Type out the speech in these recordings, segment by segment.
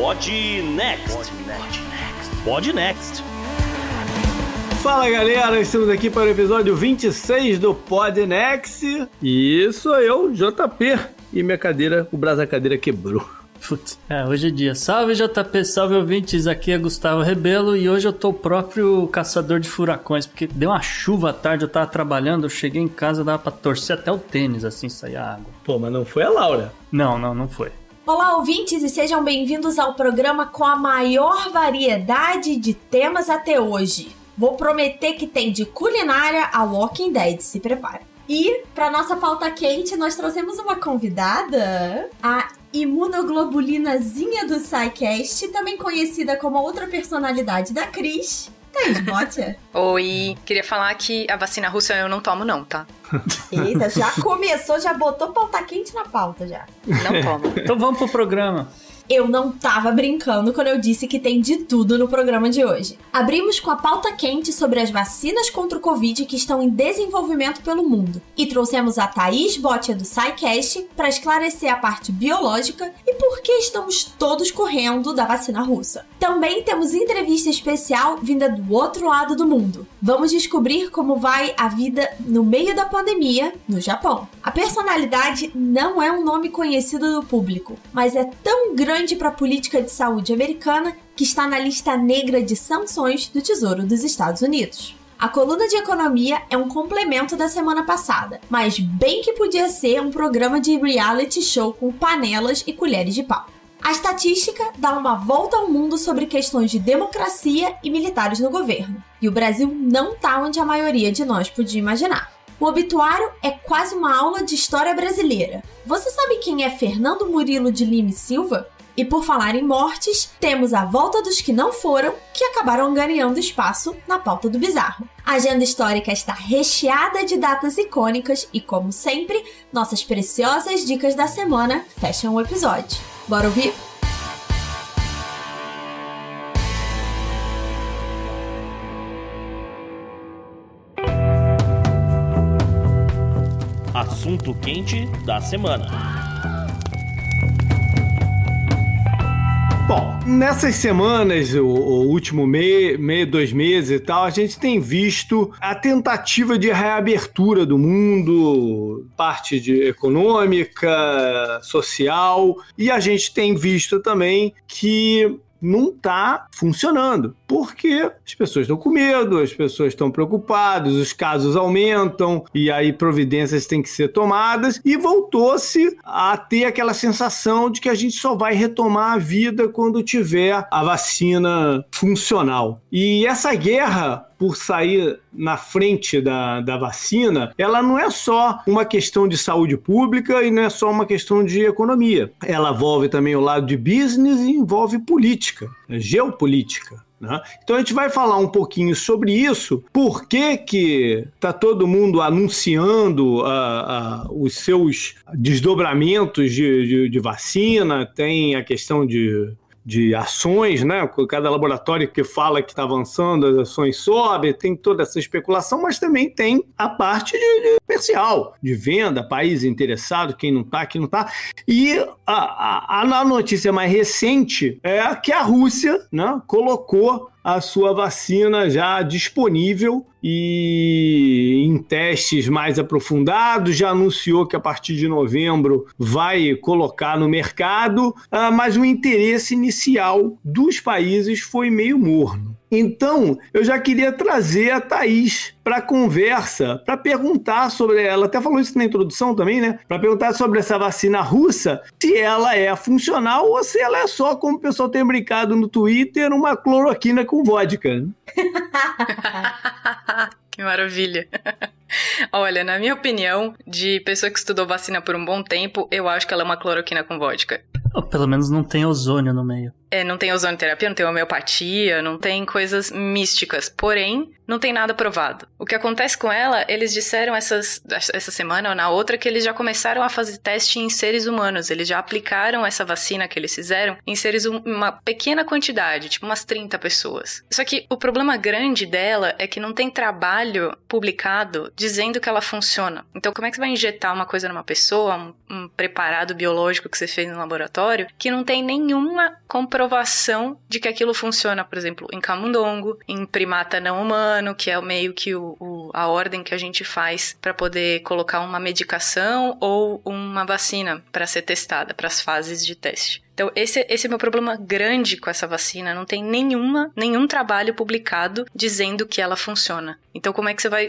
Pod Next. Pod Next. Fala galera, estamos aqui para o episódio 26 do Pod Next. E sou eu, JP. E minha cadeira, o braço da cadeira quebrou. Putz, é, hoje é dia. Salve JP, salve ouvintes, aqui é Gustavo Rebelo e hoje eu tô o próprio caçador de furacões, porque deu uma chuva à tarde, eu tava trabalhando, eu cheguei em casa, dava pra torcer até o tênis, assim, sair a água. Pô, mas não foi a Laura. Não, não, não foi. Olá, ouvintes, e sejam bem-vindos ao programa com a maior variedade de temas até hoje. Vou prometer que tem de culinária a Walking Dead, se prepara. E para nossa pauta quente, nós trouxemos uma convidada, a imunoglobulinazinha do SciCast, também conhecida como outra personalidade da Cris, Thaís Botia. Oi, queria falar que a vacina russa eu não tomo não, tá? Eita, já começou, já botou pauta quente na pauta já. Não tomo. Então vamos pro programa. Eu não tava brincando quando eu disse que tem de tudo no programa de hoje. Abrimos com a pauta quente sobre as vacinas contra o Covid que estão em desenvolvimento pelo mundo. E trouxemos a Thaís Botia do SciCast para esclarecer a parte biológica e por que estamos todos correndo da vacina russa. Também temos entrevista especial vinda do outro lado do mundo. Vamos descobrir como vai a vida no meio da pandemia no Japão. A personalidade não é um nome conhecido do público, mas é tão grande para a política de saúde americana que está na lista negra de sanções do Tesouro dos Estados Unidos. A coluna de economia é um complemento da semana passada, mas bem que podia ser um programa de reality show com panelas e colheres de pau. A estatística dá uma volta ao mundo sobre questões de democracia e militares no governo, e o Brasil não está onde a maioria de nós podia imaginar. O obituário é quase uma aula de história brasileira. Você sabe quem é Fernando Murilo de Lima Silva? E por falar em mortes, temos a volta dos que não foram, que acabaram ganhando espaço na pauta do bizarro. A agenda histórica está recheada de datas icônicas e, como sempre, nossas preciosas dicas da semana fecham o episódio. Bora ouvir? Assunto quente da semana. Bom, nessas semanas, o, o último mês, meio, dois meses e tal, a gente tem visto a tentativa de reabertura do mundo, parte de econômica, social, e a gente tem visto também que não está funcionando. Porque as pessoas estão com medo, as pessoas estão preocupadas, os casos aumentam e aí providências têm que ser tomadas e voltou-se a ter aquela sensação de que a gente só vai retomar a vida quando tiver a vacina funcional. E essa guerra por sair na frente da, da vacina, ela não é só uma questão de saúde pública e não é só uma questão de economia. Ela envolve também o lado de business e envolve política, geopolítica. Né? Então a gente vai falar um pouquinho sobre isso, por que que tá todo mundo anunciando uh, uh, os seus desdobramentos de, de, de vacina, tem a questão de de ações, né? Cada laboratório que fala que está avançando, as ações sobem, tem toda essa especulação, mas também tem a parte de, de comercial, de venda, país interessado, quem não está, quem não está. E a, a, a notícia mais recente é que a Rússia né, colocou a sua vacina já disponível e em testes mais aprofundados, já anunciou que a partir de novembro vai colocar no mercado, ah, mas o interesse inicial dos países foi meio morno. Então, eu já queria trazer a Thaís para conversa, para perguntar sobre ela, até falou isso na introdução também, né? Para perguntar sobre essa vacina russa, se ela é funcional ou se ela é só, como o pessoal tem brincado no Twitter, uma cloroquina com vodka. Que maravilha. Olha, na minha opinião, de pessoa que estudou vacina por um bom tempo, eu acho que ela é uma cloroquina com vodka. Ou pelo menos não tem ozônio no meio. É, não tem ozonoterapia, não tem homeopatia, não tem coisas místicas. Porém, não tem nada provado. O que acontece com ela, eles disseram essas, essa semana ou na outra que eles já começaram a fazer teste em seres humanos. Eles já aplicaram essa vacina que eles fizeram em seres hum, uma pequena quantidade, tipo umas 30 pessoas. Só que o problema grande dela é que não tem trabalho publicado dizendo que ela funciona. Então, como é que você vai injetar uma coisa numa pessoa, um, um preparado biológico que você fez no laboratório, que não tem nenhuma comprovação de que aquilo funciona, por exemplo, em camundongo, em primata não humano, que é meio que o, o, a ordem que a gente faz para poder colocar uma medicação ou uma vacina para ser testada, para as fases de teste. Então, esse, esse é o meu problema grande com essa vacina. Não tem nenhuma, nenhum trabalho publicado dizendo que ela funciona. Então, como é que você vai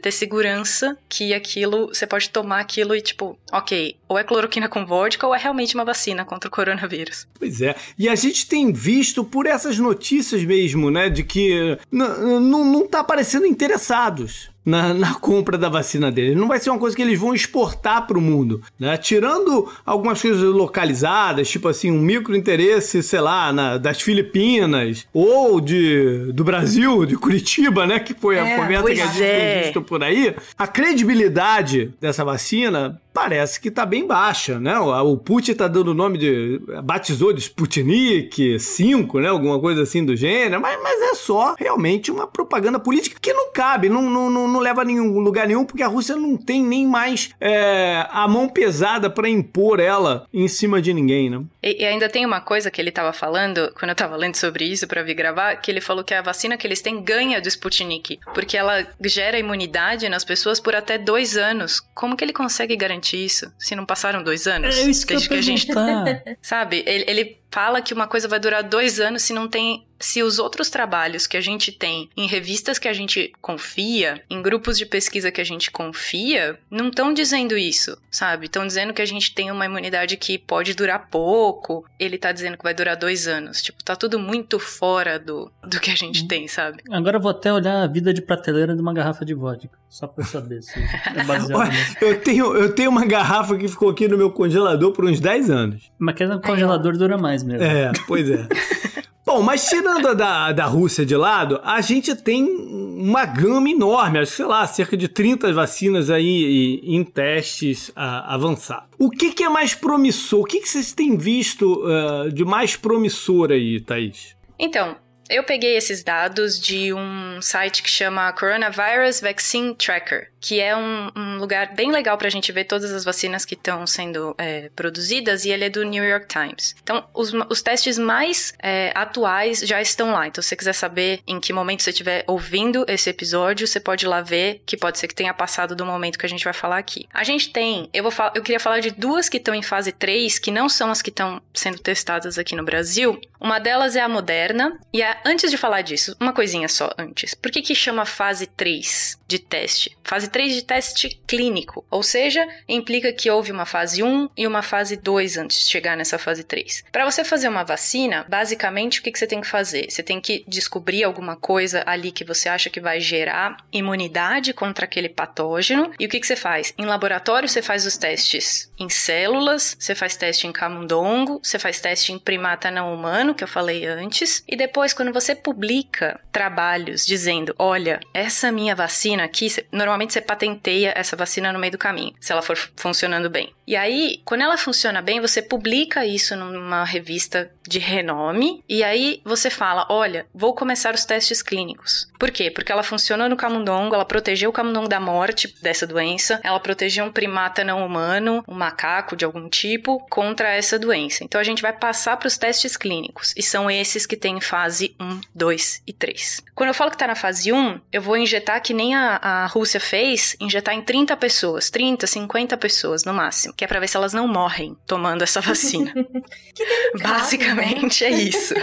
ter segurança que aquilo, você pode tomar aquilo e, tipo, ok, ou é cloroquina com vodka ou é realmente uma vacina contra o coronavírus. Pois é. E a gente tem visto por essas notícias mesmo, né, de que não tá aparecendo interessados na, na, compra da vacina dele. Não vai ser uma coisa que eles vão exportar para o mundo, né? Tirando algumas coisas localizadas, tipo assim, um micro interesse, sei lá, na, das Filipinas ou de, do Brasil, de Curitiba, né? Que foi a é, conversa que a gente é. visto por aí. A credibilidade dessa vacina parece que tá bem baixa, né? O Putin tá dando o nome de. batizou de Sputnik 5, né? Alguma coisa assim do gênero, mas, mas é só realmente uma propaganda política que não cabe, não, não, não leva a nenhum lugar nenhum, porque a Rússia não tem nem mais é, a mão pesada para impor ela em cima de ninguém, né? E, e, ainda tem uma coisa que ele tava falando, quando eu tava lendo sobre isso para vir gravar, que ele falou que a vacina que eles têm ganha do Sputnik, porque ela gera imunidade nas pessoas por até dois anos. Como que ele consegue garantir? Isso? Se não passaram dois anos? É isso que, que, que a gente tá. Sabe? Ele, ele fala que uma coisa vai durar dois anos se não tem se os outros trabalhos que a gente tem em revistas que a gente confia, em grupos de pesquisa que a gente confia, não estão dizendo isso, sabe? Estão dizendo que a gente tem uma imunidade que pode durar pouco. Ele tá dizendo que vai durar dois anos. Tipo, tá tudo muito fora do, do que a gente tem, sabe? Agora eu vou até olhar a vida de prateleira de uma garrafa de vodka. Só pra saber se é baseado Olha, Eu tenho, eu tenho uma garrafa que ficou aqui no meu congelador por uns 10 anos. Mas que o congelador dura mais mesmo. É, pois é. Bom, mas tirando a da, da Rússia de lado, a gente tem uma gama enorme, acho sei lá, cerca de 30 vacinas aí em testes a avançar. O que, que é mais promissor? O que, que vocês têm visto uh, de mais promissor aí, Thaís? Então, eu peguei esses dados de um site que chama Coronavirus Vaccine Tracker que é um, um, lugar bem legal para a gente ver todas as vacinas que estão sendo é, produzidas, e ele é do New York Times. Então, os, os testes mais é, atuais já estão lá. Então, se você quiser saber em que momento você estiver ouvindo esse episódio, você pode ir lá ver, que pode ser que tenha passado do momento que a gente vai falar aqui. A gente tem, eu, vou eu queria falar de duas que estão em fase 3, que não são as que estão sendo testadas aqui no Brasil. Uma delas é a Moderna, e a, antes de falar disso, uma coisinha só antes. Por que que chama fase 3 de teste? Fase 3 de teste clínico, ou seja, implica que houve uma fase 1 e uma fase 2 antes de chegar nessa fase 3. Para você fazer uma vacina, basicamente o que, que você tem que fazer? Você tem que descobrir alguma coisa ali que você acha que vai gerar imunidade contra aquele patógeno. E o que, que você faz? Em laboratório, você faz os testes em células, você faz teste em camundongo, você faz teste em primata não humano, que eu falei antes, e depois, quando você publica trabalhos dizendo: olha, essa minha vacina aqui, normalmente você patenteia essa vacina no meio do caminho, se ela for funcionando bem. E aí, quando ela funciona bem, você publica isso numa revista de renome e aí você fala: olha, vou começar os testes clínicos. Por quê? Porque ela funcionou no camundongo, ela protegeu o camundongo da morte dessa doença, ela protegeu um primata não humano, um macaco de algum tipo, contra essa doença. Então a gente vai passar para os testes clínicos e são esses que têm fase 1, 2 e 3. Quando eu falo que está na fase 1, eu vou injetar que nem a, a Rússia fez, injetar em 30 pessoas, 30, 50 pessoas no máximo, que é para ver se elas não morrem tomando essa vacina. delicado, Basicamente né? é isso.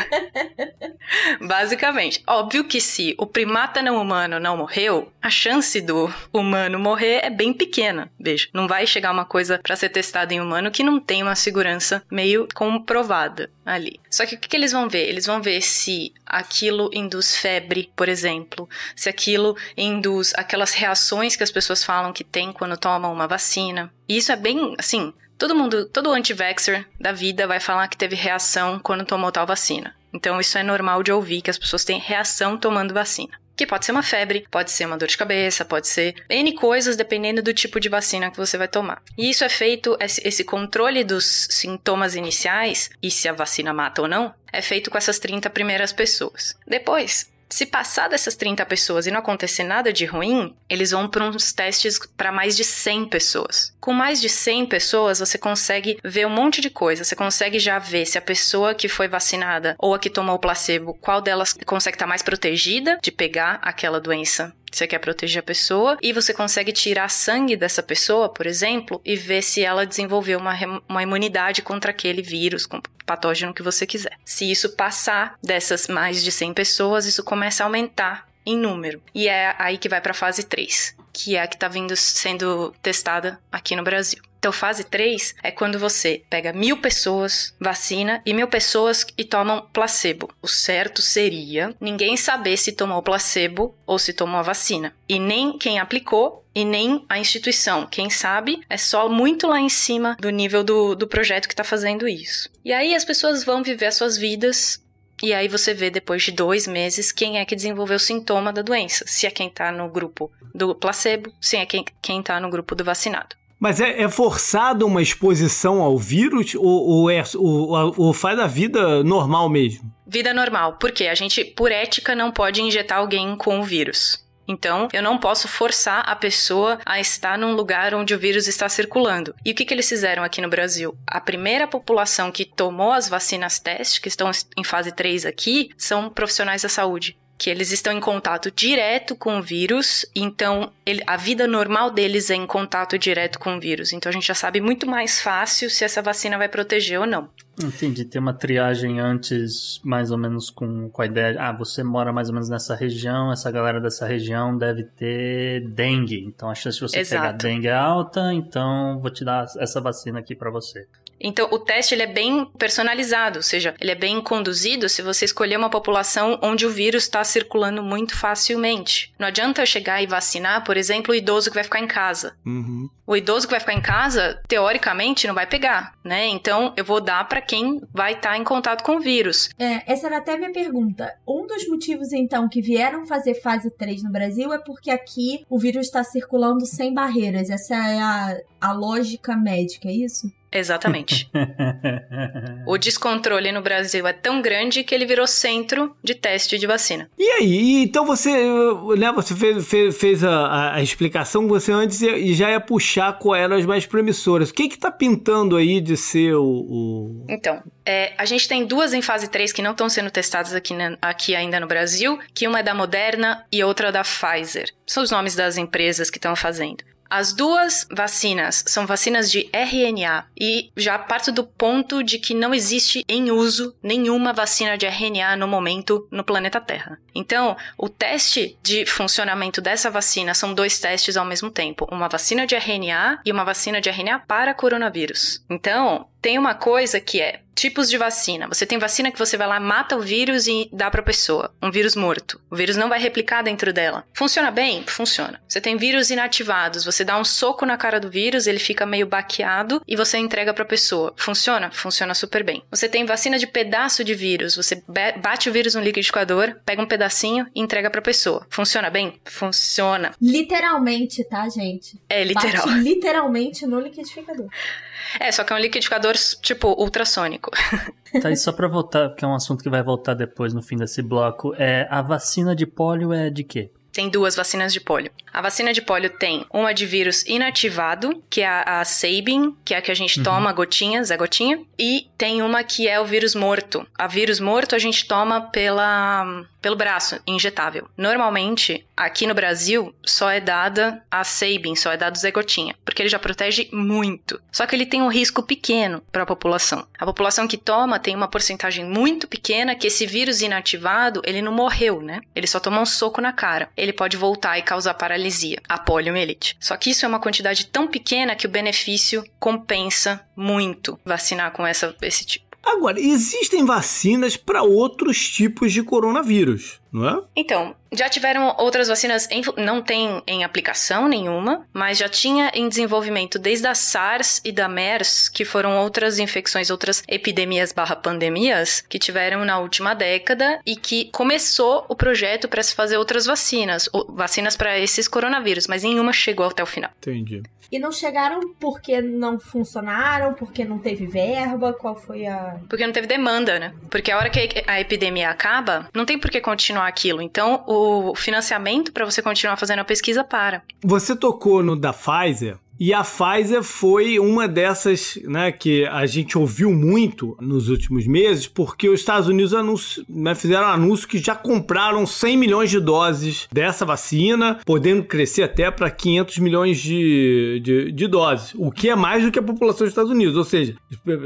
Basicamente. Óbvio que se o primata não humano não morreu, a chance do humano morrer é bem pequena. Veja, não vai chegar uma coisa para ser testada em humano que não tem uma segurança meio comprovada ali. Só que o que, que eles vão ver? Eles vão ver se aquilo induz febre, por exemplo, se aquilo induz aquelas reações que as pessoas falam que tem quando tomam uma vacina. E isso é bem, assim, todo mundo, todo anti-vaxxer da vida vai falar que teve reação quando tomou tal vacina. Então isso é normal de ouvir que as pessoas têm reação tomando vacina que pode ser uma febre, pode ser uma dor de cabeça, pode ser N coisas dependendo do tipo de vacina que você vai tomar. E isso é feito, esse controle dos sintomas iniciais, e se a vacina mata ou não, é feito com essas 30 primeiras pessoas. Depois, se passar dessas 30 pessoas e não acontecer nada de ruim, eles vão para uns testes para mais de 100 pessoas. Com mais de 100 pessoas, você consegue ver um monte de coisa. Você consegue já ver se a pessoa que foi vacinada ou a que tomou o placebo, qual delas consegue estar mais protegida de pegar aquela doença você quer proteger a pessoa e você consegue tirar sangue dessa pessoa, por exemplo, e ver se ela desenvolveu uma, uma imunidade contra aquele vírus, patógeno que você quiser. Se isso passar dessas mais de 100 pessoas, isso começa a aumentar em número. E é aí que vai para a fase 3, que é a que está vindo sendo testada aqui no Brasil. Então, fase 3 é quando você pega mil pessoas, vacina, e mil pessoas e tomam placebo. O certo seria ninguém saber se tomou placebo ou se tomou a vacina. E nem quem aplicou e nem a instituição. Quem sabe é só muito lá em cima do nível do, do projeto que está fazendo isso. E aí as pessoas vão viver as suas vidas e aí você vê depois de dois meses quem é que desenvolveu o sintoma da doença. Se é quem está no grupo do placebo, se é quem, quem tá no grupo do vacinado. Mas é, é forçado uma exposição ao vírus ou, ou, é, ou, ou faz a vida normal mesmo? Vida normal, porque a gente, por ética, não pode injetar alguém com o vírus. Então, eu não posso forçar a pessoa a estar num lugar onde o vírus está circulando. E o que, que eles fizeram aqui no Brasil? A primeira população que tomou as vacinas teste, que estão em fase 3 aqui, são profissionais da saúde que eles estão em contato direto com o vírus, então ele, a vida normal deles é em contato direto com o vírus. Então a gente já sabe muito mais fácil se essa vacina vai proteger ou não. Entendi, tem uma triagem antes, mais ou menos com, com a ideia, ah, você mora mais ou menos nessa região, essa galera dessa região deve ter dengue, então a chance de você Exato. pegar dengue é alta, então vou te dar essa vacina aqui para você. Então, o teste ele é bem personalizado, ou seja, ele é bem conduzido se você escolher uma população onde o vírus está circulando muito facilmente. Não adianta eu chegar e vacinar, por exemplo, o idoso que vai ficar em casa. Uhum. O idoso que vai ficar em casa, teoricamente, não vai pegar, né? Então, eu vou dar para quem vai estar tá em contato com o vírus. É, essa era até a minha pergunta. Um dos motivos, então, que vieram fazer fase 3 no Brasil é porque aqui o vírus está circulando sem barreiras. Essa é a, a lógica médica, é isso? Exatamente. o descontrole no Brasil é tão grande que ele virou centro de teste de vacina. E aí? Então você, né, você fez, fez, fez a, a, explicação você antes e já ia puxar quais eram as mais promissoras. O que que tá pintando aí de ser o... o... Então, é, a gente tem duas em fase 3 que não estão sendo testadas aqui, aqui ainda no Brasil, que uma é da Moderna e outra da Pfizer. São os nomes das empresas que estão fazendo. As duas vacinas são vacinas de RNA e já parto do ponto de que não existe em uso nenhuma vacina de RNA no momento no planeta Terra. Então, o teste de funcionamento dessa vacina são dois testes ao mesmo tempo: uma vacina de RNA e uma vacina de RNA para coronavírus. Então, tem uma coisa que é tipos de vacina. Você tem vacina que você vai lá, mata o vírus e dá para a pessoa, um vírus morto. O vírus não vai replicar dentro dela. Funciona bem? Funciona. Você tem vírus inativados, você dá um soco na cara do vírus, ele fica meio baqueado e você entrega para a pessoa. Funciona? Funciona super bem. Você tem vacina de pedaço de vírus, você bate o vírus no liquidificador, pega um pedacinho e entrega para a pessoa. Funciona bem? Funciona. Literalmente, tá, gente? É literal. Bate literalmente no liquidificador. É, só que é um liquidificador, tipo, ultrassônico. Tá, e só pra voltar, que é um assunto que vai voltar depois no fim desse bloco, é a vacina de pólio é de quê? Tem duas vacinas de pólio. A vacina de pólio tem uma de vírus inativado, que é a, Sabin, que é a que a gente uhum. toma gotinhas, é gotinha, e tem uma que é o vírus morto. A vírus morto a gente toma pela pelo braço, injetável. Normalmente, aqui no Brasil, só é dada a Sabin, só é dado Zé Gotinha, porque ele já protege muito. Só que ele tem um risco pequeno para a população. A população que toma tem uma porcentagem muito pequena que esse vírus inativado, ele não morreu, né? Ele só tomou um soco na cara. Ele pode voltar e causar paralisia, a poliomielite. Só que isso é uma quantidade tão pequena que o benefício compensa muito vacinar com essa, esse tipo. Agora, existem vacinas para outros tipos de coronavírus, não é? Então, já tiveram outras vacinas, em, não tem em aplicação nenhuma, mas já tinha em desenvolvimento desde a SARS e da MERS, que foram outras infecções, outras epidemias barra pandemias que tiveram na última década e que começou o projeto para se fazer outras vacinas, vacinas para esses coronavírus, mas nenhuma chegou até o final. Entendi. E não chegaram porque não funcionaram, porque não teve verba? Qual foi a. Porque não teve demanda, né? Porque a hora que a epidemia acaba, não tem por que continuar aquilo. Então, o financiamento para você continuar fazendo a pesquisa para. Você tocou no da Pfizer. E a Pfizer foi uma dessas né, que a gente ouviu muito nos últimos meses, porque os Estados Unidos anuncio, né, fizeram um anúncio que já compraram 100 milhões de doses dessa vacina, podendo crescer até para 500 milhões de, de, de, doses, o que é mais do que a população dos Estado Unidos, ou seja,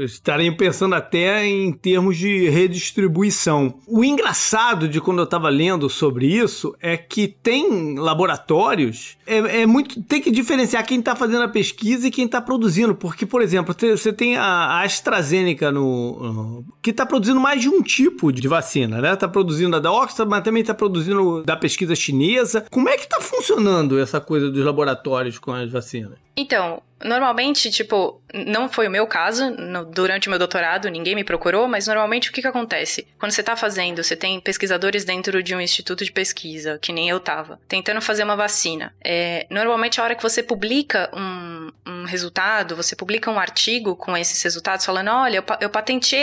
estariam pensando até em termos de redistribuição. O engraçado de quando eu estava lendo sobre isso é que tem laboratórios, é, é muito. tem que diferenciar quem está fazendo a pesquisa e quem está produzindo. Porque, por exemplo, você tem a AstraZeneca no, que está produzindo mais de um tipo de vacina, né? Está produzindo a da Oxford, mas também está produzindo da pesquisa chinesa. Como é que está funcionando essa coisa dos laboratórios com as vacinas? Então, normalmente, tipo, não foi o meu caso, no, durante o meu doutorado, ninguém me procurou, mas normalmente o que, que acontece? Quando você tá fazendo, você tem pesquisadores dentro de um instituto de pesquisa, que nem eu tava, tentando fazer uma vacina. É, normalmente, a hora que você publica um, um resultado, você publica um artigo com esses resultados, falando: olha, eu, eu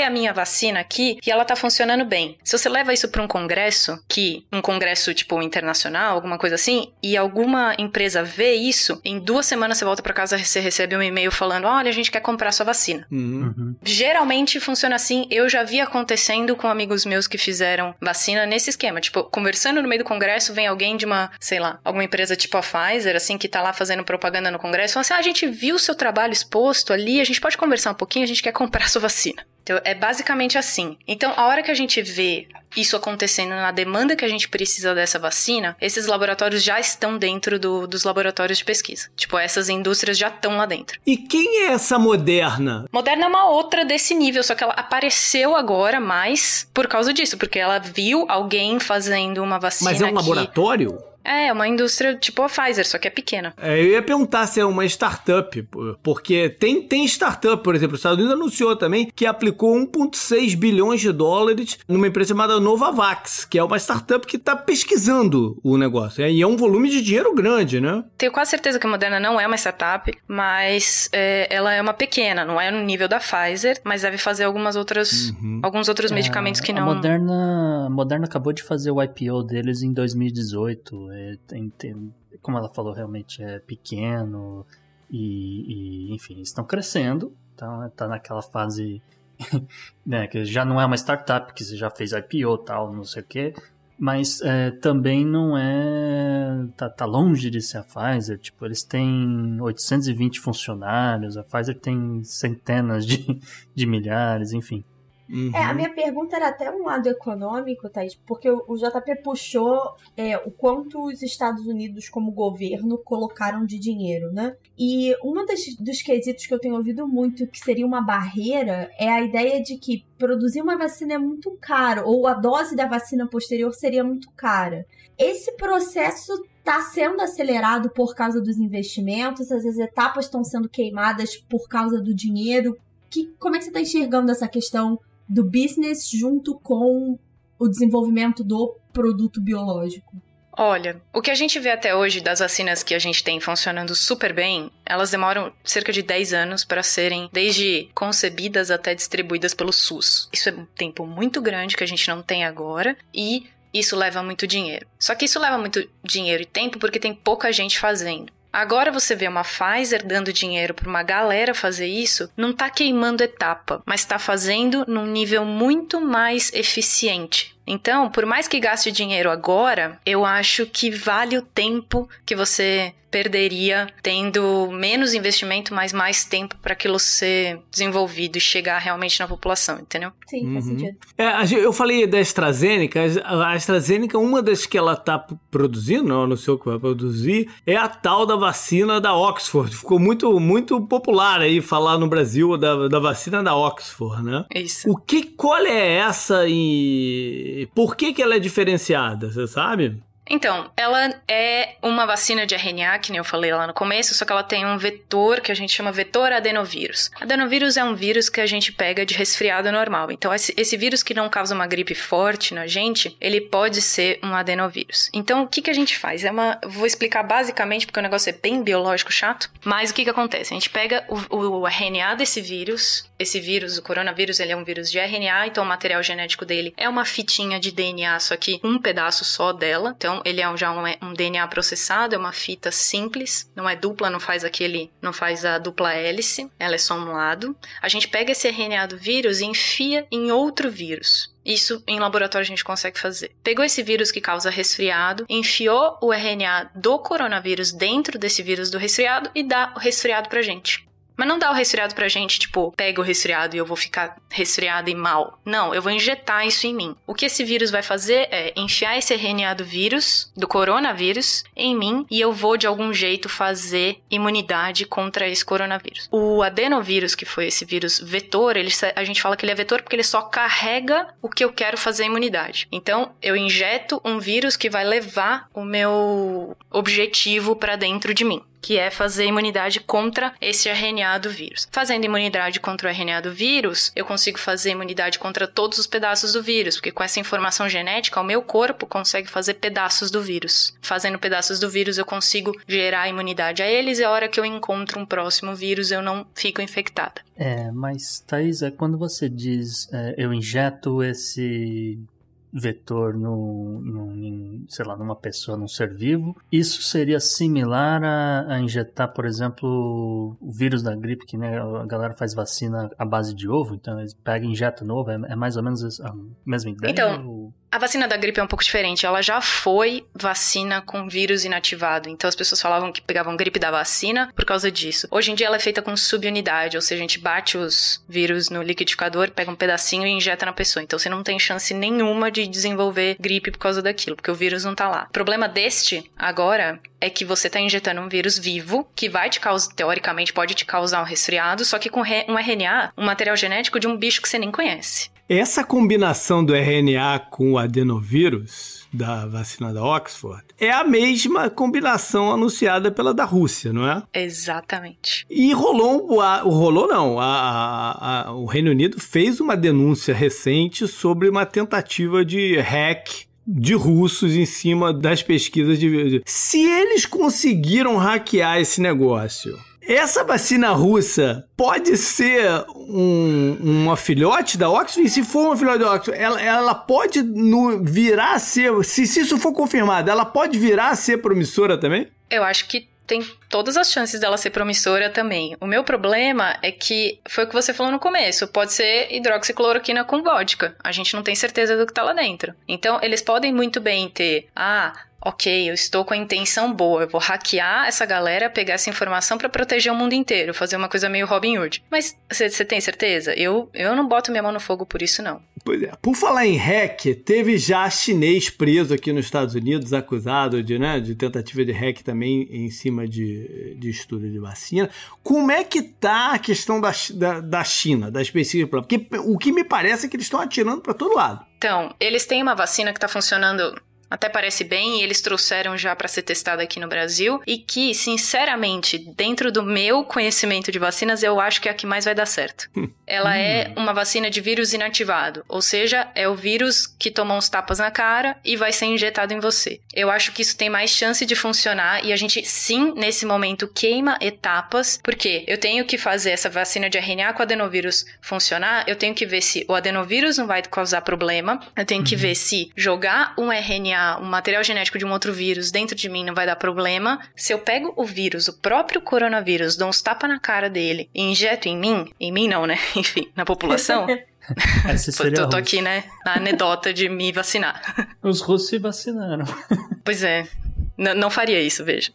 a minha vacina aqui e ela tá funcionando bem. Se você leva isso para um congresso, que um congresso tipo internacional, alguma coisa assim, e alguma empresa vê isso, em duas semanas você volta para casa, você recebe um e-mail falando: olha, a gente quer comprar sua vacina. Uhum. uhum. Geralmente funciona assim. Eu já vi acontecendo com amigos meus que fizeram vacina nesse esquema. Tipo, conversando no meio do congresso, vem alguém de uma, sei lá, alguma empresa tipo a Pfizer, assim, que tá lá fazendo propaganda no congresso, fala assim: ah, a gente viu o seu trabalho exposto ali, a gente pode conversar um pouquinho, a gente quer comprar sua vacina. Então, é basicamente assim. Então, a hora que a gente vê isso acontecendo na demanda que a gente precisa dessa vacina, esses laboratórios já estão dentro do, dos laboratórios de pesquisa. Tipo, essas indústrias já estão lá dentro. E quem é essa Moderna? Moderna é uma outra desse nível, só que ela apareceu agora mais por causa disso, porque ela viu alguém fazendo uma vacina. Mas é um que... laboratório? É, é uma indústria tipo a Pfizer, só que é pequena. É, eu ia perguntar se é uma startup, porque tem, tem startup, por exemplo, os Estados Unidos anunciou também que aplicou 1,6 bilhões de dólares numa empresa chamada Novavax, que é uma startup que está pesquisando o negócio. E é um volume de dinheiro grande, né? Tenho quase certeza que a Moderna não é uma startup, mas é, ela é uma pequena, não é no nível da Pfizer, mas deve fazer algumas outras, uhum. alguns outros é, medicamentos que não. A Moderna, a Moderna acabou de fazer o IPO deles em 2018 é, tem, tem, como ela falou, realmente é pequeno e, e enfim, estão crescendo, então está naquela fase né, que já não é uma startup, que você já fez IPO tal, não sei o quê, mas é, também não é. Tá, tá, longe de ser a Pfizer. Tipo, eles têm 820 funcionários, a Pfizer tem centenas de, de milhares, enfim. Uhum. É, a minha pergunta era até um lado econômico, Thaís, porque o JP puxou é, o quanto os Estados Unidos, como governo, colocaram de dinheiro, né? E um dos quesitos que eu tenho ouvido muito que seria uma barreira é a ideia de que produzir uma vacina é muito caro, ou a dose da vacina posterior seria muito cara. Esse processo está sendo acelerado por causa dos investimentos, as etapas estão sendo queimadas por causa do dinheiro. Que, como é que você está enxergando essa questão do business junto com o desenvolvimento do produto biológico? Olha, o que a gente vê até hoje das vacinas que a gente tem funcionando super bem, elas demoram cerca de 10 anos para serem desde concebidas até distribuídas pelo SUS. Isso é um tempo muito grande que a gente não tem agora e isso leva muito dinheiro. Só que isso leva muito dinheiro e tempo porque tem pouca gente fazendo. Agora você vê uma Pfizer dando dinheiro para uma galera fazer isso, não tá queimando etapa, mas está fazendo num nível muito mais eficiente. Então, por mais que gaste dinheiro agora, eu acho que vale o tempo que você perderia tendo menos investimento, mas mais tempo para aquilo ser desenvolvido e chegar realmente na população, entendeu? Sim, uhum. faz sentido. É, eu falei da AstraZeneca. A AstraZeneca, uma das que ela está produzindo, não anunciou que vai produzir, é a tal da vacina da Oxford. Ficou muito, muito popular aí falar no Brasil da, da vacina da Oxford, né? Isso. O que, qual é essa e por que que ela é diferenciada, você sabe? Então, ela é uma vacina de RNA, que nem eu falei lá no começo, só que ela tem um vetor que a gente chama vetor adenovírus. Adenovírus é um vírus que a gente pega de resfriado normal. Então, esse, esse vírus que não causa uma gripe forte na gente, ele pode ser um adenovírus. Então, o que, que a gente faz? É uma. Vou explicar basicamente, porque o negócio é bem biológico chato. Mas o que, que acontece? A gente pega o, o RNA desse vírus, esse vírus, o coronavírus, ele é um vírus de RNA, então o material genético dele é uma fitinha de DNA, só que um pedaço só dela. Então, ele é já um, um, DNA processado, é uma fita simples, não é dupla, não faz aquele, não faz a dupla hélice, ela é só um lado. A gente pega esse RNA do vírus e enfia em outro vírus. Isso em laboratório a gente consegue fazer. Pegou esse vírus que causa resfriado, enfiou o RNA do coronavírus dentro desse vírus do resfriado e dá o resfriado pra gente. Mas não dá o resfriado pra gente, tipo, pega o resfriado e eu vou ficar resfriada e mal. Não, eu vou injetar isso em mim. O que esse vírus vai fazer é enfiar esse RNA do vírus, do coronavírus, em mim e eu vou de algum jeito fazer imunidade contra esse coronavírus. O adenovírus, que foi esse vírus vetor, ele, a gente fala que ele é vetor porque ele só carrega o que eu quero fazer imunidade. Então, eu injeto um vírus que vai levar o meu objetivo para dentro de mim que é fazer imunidade contra esse RNA do vírus. Fazendo imunidade contra o RNA do vírus, eu consigo fazer imunidade contra todos os pedaços do vírus, porque com essa informação genética, o meu corpo consegue fazer pedaços do vírus. Fazendo pedaços do vírus, eu consigo gerar imunidade a eles e a hora que eu encontro um próximo vírus, eu não fico infectada. É, mas Thaís, é quando você diz é, eu injeto esse vetor no, no, sei lá, numa pessoa, num ser vivo. Isso seria similar a, a, injetar, por exemplo, o vírus da gripe, que né, a galera faz vacina à base de ovo, então eles pegam e injetam novo, é, é mais ou menos a mesma ideia? Então, ou... A vacina da gripe é um pouco diferente. Ela já foi vacina com vírus inativado. Então as pessoas falavam que pegavam gripe da vacina por causa disso. Hoje em dia ela é feita com subunidade, ou seja, a gente bate os vírus no liquidificador, pega um pedacinho e injeta na pessoa. Então você não tem chance nenhuma de desenvolver gripe por causa daquilo, porque o vírus não tá lá. O problema deste agora é que você tá injetando um vírus vivo que vai te causar, teoricamente, pode te causar um resfriado, só que com um RNA, um material genético de um bicho que você nem conhece. Essa combinação do RNA com o adenovírus da vacina da Oxford é a mesma combinação anunciada pela da Rússia, não é? Exatamente. E rolou, rolou não, a, a, a, o Reino Unido fez uma denúncia recente sobre uma tentativa de hack de russos em cima das pesquisas de. Se eles conseguiram hackear esse negócio essa vacina russa pode ser um, uma filhote da Oxford? E se for uma filhote da Oxford, ela, ela pode no, virar a ser. Se, se isso for confirmado, ela pode virar a ser promissora também? Eu acho que tem todas as chances dela ser promissora também. O meu problema é que foi o que você falou no começo, pode ser hidroxicloroquina com vodka. A gente não tem certeza do que tá lá dentro. Então, eles podem muito bem ter, ah, ok, eu estou com a intenção boa, eu vou hackear essa galera, pegar essa informação para proteger o mundo inteiro, fazer uma coisa meio Robin Hood. Mas você tem certeza? Eu, eu não boto minha mão no fogo por isso, não. Pois é. Por falar em hack, teve já chinês preso aqui nos Estados Unidos, acusado de, né, de tentativa de hack também em cima de, de estudo de vacina. Como é que tá a questão da, da, da China, das pesquisas? Porque o que me parece é que eles estão atirando para todo lado. Então, eles têm uma vacina que está funcionando até parece bem e eles trouxeram já para ser testada aqui no Brasil e que, sinceramente, dentro do meu conhecimento de vacinas, eu acho que é a que mais vai dar certo. Hum. Ela é hum. uma vacina de vírus inativado, ou seja, é o vírus que tomou uns tapas na cara e vai ser injetado em você. Eu acho que isso tem mais chance de funcionar e a gente sim, nesse momento, queima etapas, porque eu tenho que fazer essa vacina de RNA com adenovírus funcionar, eu tenho que ver se o adenovírus não vai causar problema, eu tenho que uhum. ver se jogar um RNA um material genético de um outro vírus dentro de mim não vai dar problema. Se eu pego o vírus, o próprio coronavírus, dou uns tapas na cara dele e injeto em mim, em mim não, né? Enfim, na população. eu tô aqui, né? Na anedota de me vacinar. Os russos se vacinaram. Pois é. N não faria isso, veja.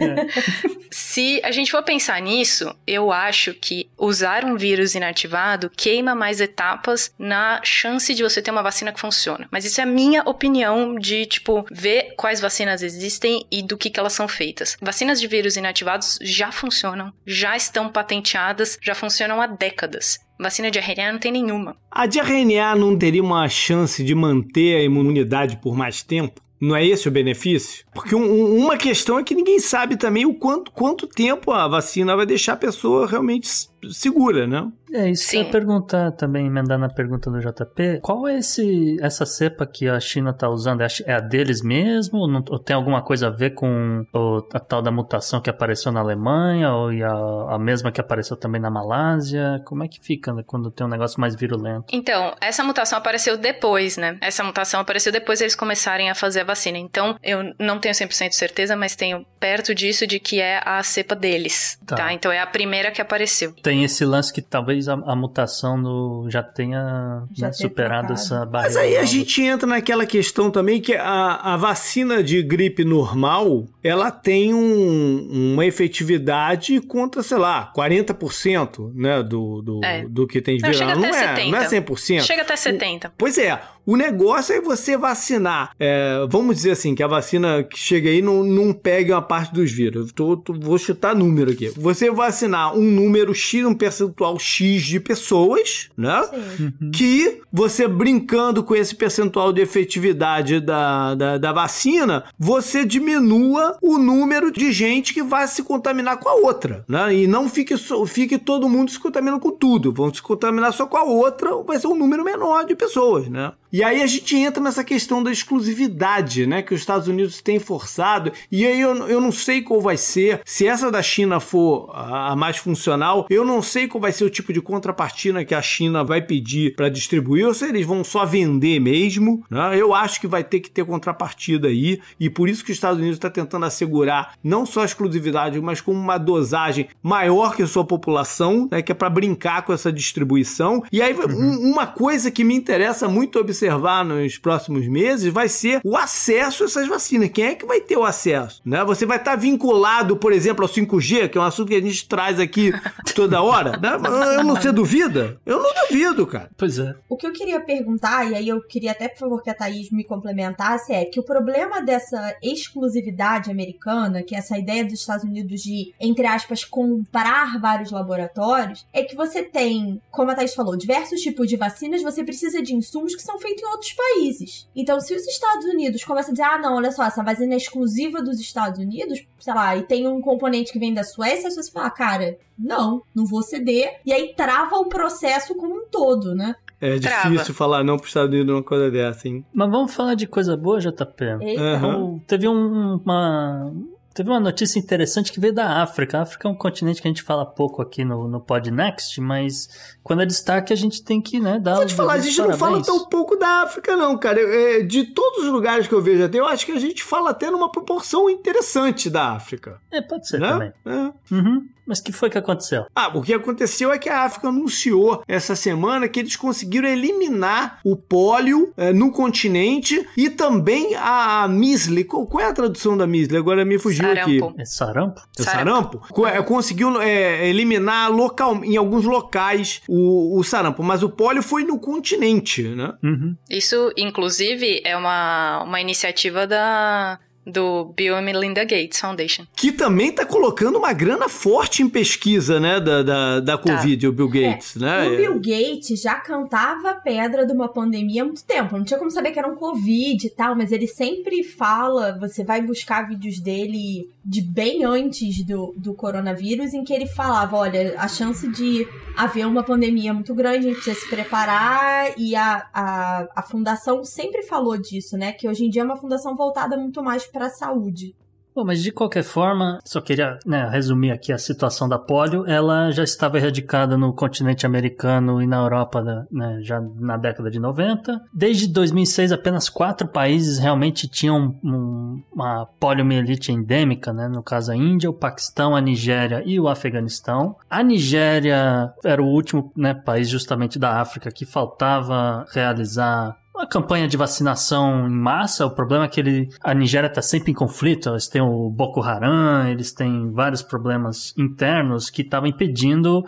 É. Se a gente for pensar nisso, eu acho que usar um vírus inativado queima mais etapas na chance de você ter uma vacina que funciona. Mas isso é a minha opinião de, tipo, ver quais vacinas existem e do que, que elas são feitas. Vacinas de vírus inativados já funcionam, já estão patenteadas, já funcionam há décadas. Vacina de RNA não tem nenhuma. A de RNA não teria uma chance de manter a imunidade por mais tempo? Não é esse o benefício? Porque um, uma questão é que ninguém sabe também o quanto, quanto tempo a vacina vai deixar a pessoa realmente segura, né? É, isso Sim. que eu ia perguntar também, emendando a pergunta do JP, qual é esse, essa cepa que a China está usando? É a, é a deles mesmo? Ou, não, ou, tem alguma coisa a ver com o, a tal da mutação que apareceu na Alemanha? Ou a, a mesma que apareceu também na Malásia? Como é que fica né, quando tem um negócio mais virulento? Então, essa mutação apareceu depois, né? Essa mutação apareceu depois eles começarem a fazer a vacina. Então, eu não tenho 100% certeza, mas tenho perto disso de que é a cepa deles, tá? tá? Então, é a primeira que apareceu. Tem esse lance que talvez a, a mutação no, já tenha já né, superado essa barreira. Mas aí a gente entra naquela questão também que a, a vacina de gripe normal, ela tem um, uma efetividade contra, sei lá, 40% né, do, do, é. do que tem de viral. Não, não, é, não é 100%. Chega até 70%. O, pois é. O negócio é você vacinar. É, vamos dizer assim, que a vacina que chega aí não, não pegue uma parte dos vírus. Tô, tô, vou chutar número aqui. Você vacinar um número X, um percentual X de pessoas, né? Uhum. Que você brincando com esse percentual de efetividade da, da, da vacina, você diminua o número de gente que vai se contaminar com a outra, né? E não fique, fique todo mundo se contaminando com tudo. Vão se contaminar só com a outra, vai ser um número menor de pessoas, né? E aí a gente entra nessa questão da exclusividade, né? Que os Estados Unidos têm forçado. E aí eu, eu não sei qual vai ser. Se essa da China for a mais funcional, eu não sei qual vai ser o tipo de contrapartida que a China vai pedir para distribuir, ou se eles vão só vender mesmo. Né? Eu acho que vai ter que ter contrapartida aí. E por isso que os Estados Unidos está tentando assegurar não só a exclusividade, mas com uma dosagem maior que a sua população, né? Que é para brincar com essa distribuição. E aí, uhum. uma coisa que me interessa muito observar observar nos próximos meses vai ser o acesso a essas vacinas. Quem é que vai ter o acesso? Né? Você vai estar vinculado, por exemplo, ao 5G, que é um assunto que a gente traz aqui toda hora. Né? Eu não sei duvida? Eu não duvido, cara. Pois é. O que eu queria perguntar, e aí eu queria até, por favor, que a Thaís me complementasse, é que o problema dessa exclusividade americana, que é essa ideia dos Estados Unidos de, entre aspas, comprar vários laboratórios, é que você tem, como a Thaís falou, diversos tipos de vacinas, você precisa de insumos que são feitos feito em outros países. Então, se os Estados Unidos começam a dizer, ah, não, olha só, essa vacina é exclusiva dos Estados Unidos, sei lá, e tem um componente que vem da Suécia, você fala, cara, não, não vou ceder. E aí trava o processo como um todo, né? É difícil Trava. falar não para os Estados Unidos numa coisa dessa, hein? Mas vamos falar de coisa boa, JP. Uhum. Teve um, uma, Teve uma notícia interessante que veio da África. A África é um continente que a gente fala pouco aqui no, no Podnext, mas quando é destaque a gente tem que né, dar Vou te falar, a gente parabéns. não fala tão pouco da África, não, cara. É, de todos os lugares que eu vejo até, eu acho que a gente fala até numa proporção interessante da África. É, pode ser né? também. É. Uhum. Mas o que foi que aconteceu? Ah, o que aconteceu é que a África anunciou essa semana que eles conseguiram eliminar o pólio é, no continente e também a misle. Qual, qual, é a tradução da misle? Agora me fugiu sarampo. aqui. É sarampo? É sarampo? sarampo? É, conseguiu é, eliminar local, em alguns locais o, o, sarampo, mas o pólio foi no continente, né? Uhum. Isso, inclusive, é uma, uma iniciativa da do Bill e Melinda Gates Foundation. Que também tá colocando uma grana forte em pesquisa, né, da, da, da tá. Covid, tá. o Bill é, Gates, é. né? O Bill Gates já cantava a pedra de uma pandemia há muito tempo. Não tinha como saber que era um Covid e tal, mas ele sempre fala, você vai buscar vídeos dele de bem antes do, do coronavírus, em que ele falava, olha, a chance de haver uma pandemia muito grande, a gente precisa se preparar, e a, a, a fundação sempre falou disso, né, que hoje em dia é uma fundação voltada muito mais para a saúde. Bom, mas de qualquer forma, só queria né, resumir aqui a situação da polio. Ela já estava erradicada no continente americano e na Europa né, já na década de 90. Desde 2006, apenas quatro países realmente tinham um, uma poliomielite endêmica, né, no caso a Índia, o Paquistão, a Nigéria e o Afeganistão. A Nigéria era o último né, país justamente da África que faltava realizar uma campanha de vacinação em massa. O problema é que ele, a Nigéria está sempre em conflito. Eles têm o Boko Haram, eles têm vários problemas internos que estavam impedindo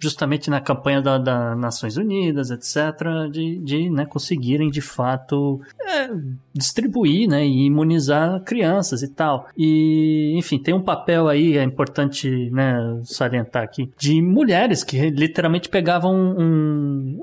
justamente na campanha das da Nações Unidas, etc., de, de né, conseguirem de fato é, distribuir né, e imunizar crianças e tal. E, enfim, tem um papel aí, é importante né, salientar aqui, de mulheres que literalmente pegavam um,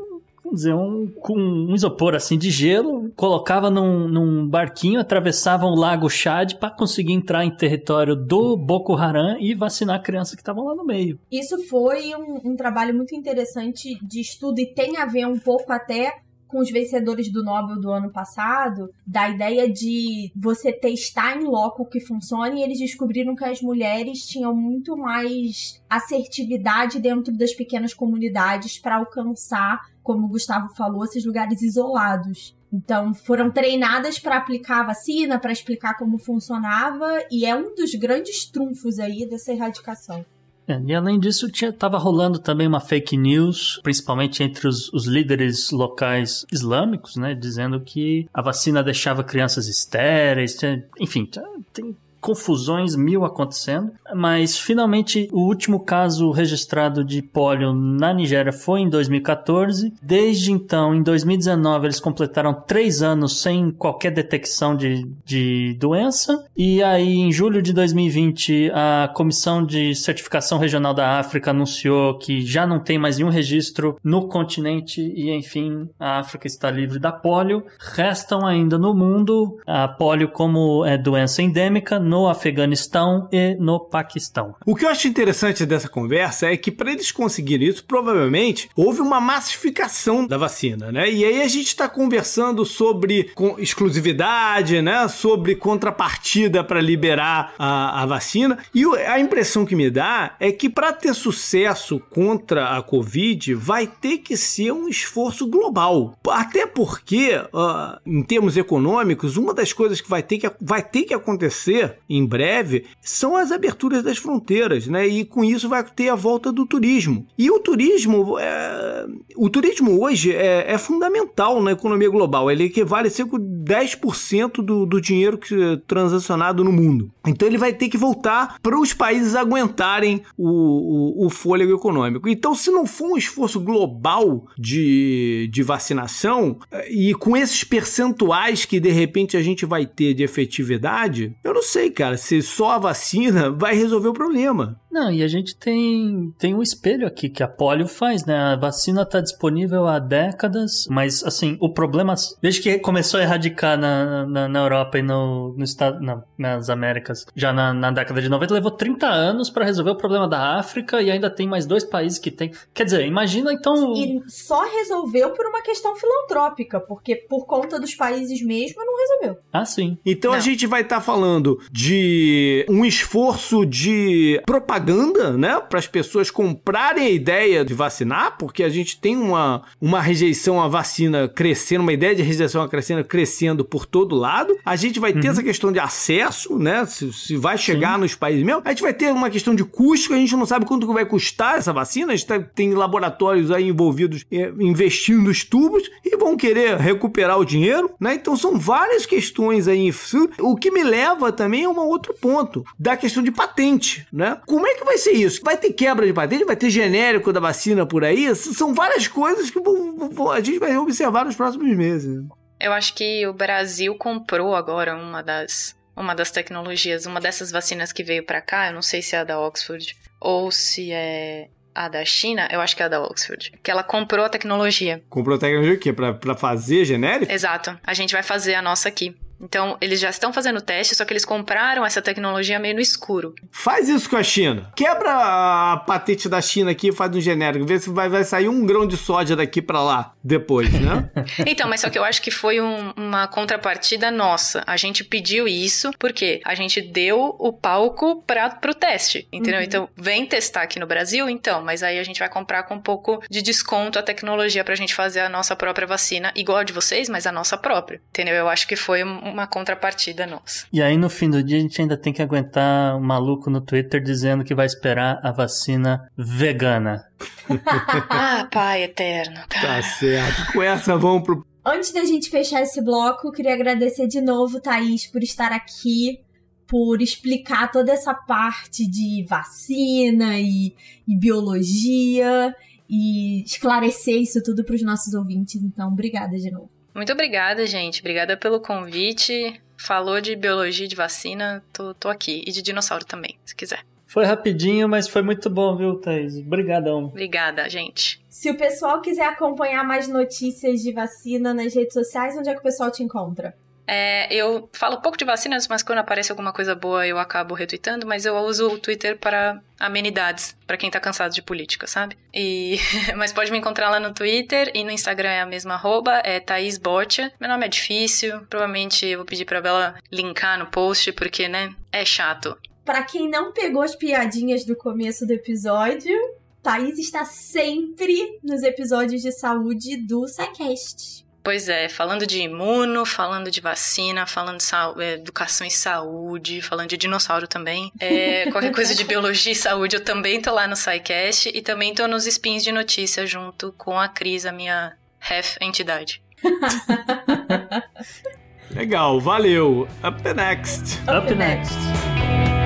vamos dizer, um, com um isopor assim de gelo, colocava num, num barquinho, atravessavam o lago Chad para conseguir entrar em território do Boko Haram e vacinar crianças que estavam lá no meio. Isso foi um, um trabalho muito interessante de estudo e tem a ver um pouco até com os vencedores do Nobel do ano passado, da ideia de você testar em loco que funcione, e eles descobriram que as mulheres tinham muito mais assertividade dentro das pequenas comunidades para alcançar, como o Gustavo falou, esses lugares isolados. Então, foram treinadas para aplicar a vacina, para explicar como funcionava, e é um dos grandes trunfos aí dessa erradicação. É, e além disso, tinha, tava rolando também uma fake news, principalmente entre os, os, líderes locais islâmicos, né? Dizendo que a vacina deixava crianças estéreis, enfim, tem confusões mil acontecendo, mas finalmente o último caso registrado de pólio na Nigéria foi em 2014. Desde então, em 2019, eles completaram três anos sem qualquer detecção de, de doença. E aí, em julho de 2020, a Comissão de Certificação Regional da África anunciou que já não tem mais nenhum registro no continente e, enfim, a África está livre da pólio. Restam ainda no mundo a pólio como é, doença endêmica no Afeganistão e no Paquistão. O que eu acho interessante dessa conversa é que para eles conseguirem isso, provavelmente houve uma massificação da vacina, né? E aí a gente está conversando sobre exclusividade, né? Sobre contrapartida para liberar a, a vacina. E a impressão que me dá é que para ter sucesso contra a Covid vai ter que ser um esforço global. Até porque, uh, em termos econômicos, uma das coisas que vai ter que, vai ter que acontecer em breve são as aberturas das fronteiras, né? E com isso vai ter a volta do turismo. E o turismo, é... o turismo hoje é, é, fundamental na economia global. Ele equivale cerca de 10% do, do dinheiro que é transacionado no mundo. Então ele vai ter que voltar para os países aguentarem o, o, o, fôlego econômico. Então, se não for um esforço global de, de vacinação, e com esses percentuais que de repente a gente vai ter de efetividade, eu não sei, cara, se só a vacina vai resolver o problema. Não, e a gente tem, tem um espelho aqui que a polio faz, né? A vacina está disponível há décadas, mas assim, o problema, desde que começou a erradicar na, na, na Europa e no, no estado, não, nas Américas, já na, na década de 90, levou 30 anos para resolver o problema da África e ainda tem mais dois países que tem. Quer dizer, imagina então. E só resolveu por uma questão filantrópica, porque por conta dos países mesmo não resolveu. Ah, sim. Então não. a gente vai estar tá falando de um esforço de propaganda, né, para as pessoas comprarem a ideia de vacinar, porque a gente tem uma, uma rejeição à vacina crescendo, uma ideia de rejeição à vacina crescendo por todo lado. A gente vai ter uhum. essa questão de acesso, né, se, se vai chegar Sim. nos países mesmo. A gente vai ter uma questão de custo, a gente não sabe quanto vai custar essa vacina. A gente tá, tem laboratórios aí envolvidos é, investindo os tubos e vão querer recuperar o dinheiro, né? Então são várias questões aí. O que me leva também a um outro ponto da questão de patente, né? Como é que vai ser isso? Vai ter quebra de patente? Vai ter genérico da vacina por aí? São várias coisas que a gente vai observar nos próximos meses. Eu acho que o Brasil comprou agora uma das uma das tecnologias, uma dessas vacinas que veio para cá, eu não sei se é a da Oxford ou se é a da China, eu acho que é a da Oxford, que ela comprou a tecnologia. Comprou a tecnologia o quê? Pra, pra fazer genérico? Exato. A gente vai fazer a nossa aqui. Então, eles já estão fazendo teste, só que eles compraram essa tecnologia meio no escuro. Faz isso com a China. Quebra a patente da China aqui e faz um genérico. Vê se vai, vai sair um grão de soja daqui para lá depois, né? então, mas só que eu acho que foi um, uma contrapartida nossa. A gente pediu isso porque a gente deu o palco para pro teste, entendeu? Uhum. Então, vem testar aqui no Brasil, então, mas aí a gente vai comprar com um pouco de desconto a tecnologia pra gente fazer a nossa própria vacina, igual a de vocês, mas a nossa própria, entendeu? Eu acho que foi um uma contrapartida nossa. E aí no fim do dia a gente ainda tem que aguentar um maluco no Twitter dizendo que vai esperar a vacina vegana. ah, pai eterno. Cara. Tá certo. Com essa vamos pro Antes da gente fechar esse bloco, queria agradecer de novo, Thaís, por estar aqui, por explicar toda essa parte de vacina e, e biologia e esclarecer isso tudo para os nossos ouvintes. Então, obrigada de novo. Muito obrigada, gente. Obrigada pelo convite. Falou de biologia de vacina, tô, tô aqui. E de dinossauro também, se quiser. Foi rapidinho, mas foi muito bom, viu, Thaís? Obrigadão. Obrigada, gente. Se o pessoal quiser acompanhar mais notícias de vacina nas redes sociais, onde é que o pessoal te encontra? É, eu falo pouco de vacinas, mas quando aparece alguma coisa boa eu acabo retweetando, mas eu uso o Twitter para amenidades, para quem tá cansado de política, sabe? E mas pode me encontrar lá no Twitter e no Instagram é a mesma arroba, é Thaís Botia. Meu nome é difícil, provavelmente eu vou pedir pra Bela linkar no post, porque, né, é chato. Para quem não pegou as piadinhas do começo do episódio, Thaís está sempre nos episódios de saúde do SciCast. Pois é, falando de imuno, falando de vacina, falando de é, educação e saúde, falando de dinossauro também. É, qualquer coisa de biologia e saúde, eu também tô lá no SciCast e também tô nos spins de notícia junto com a Cris, a minha ref entidade. Legal, valeu. Up the next. Up, Up next.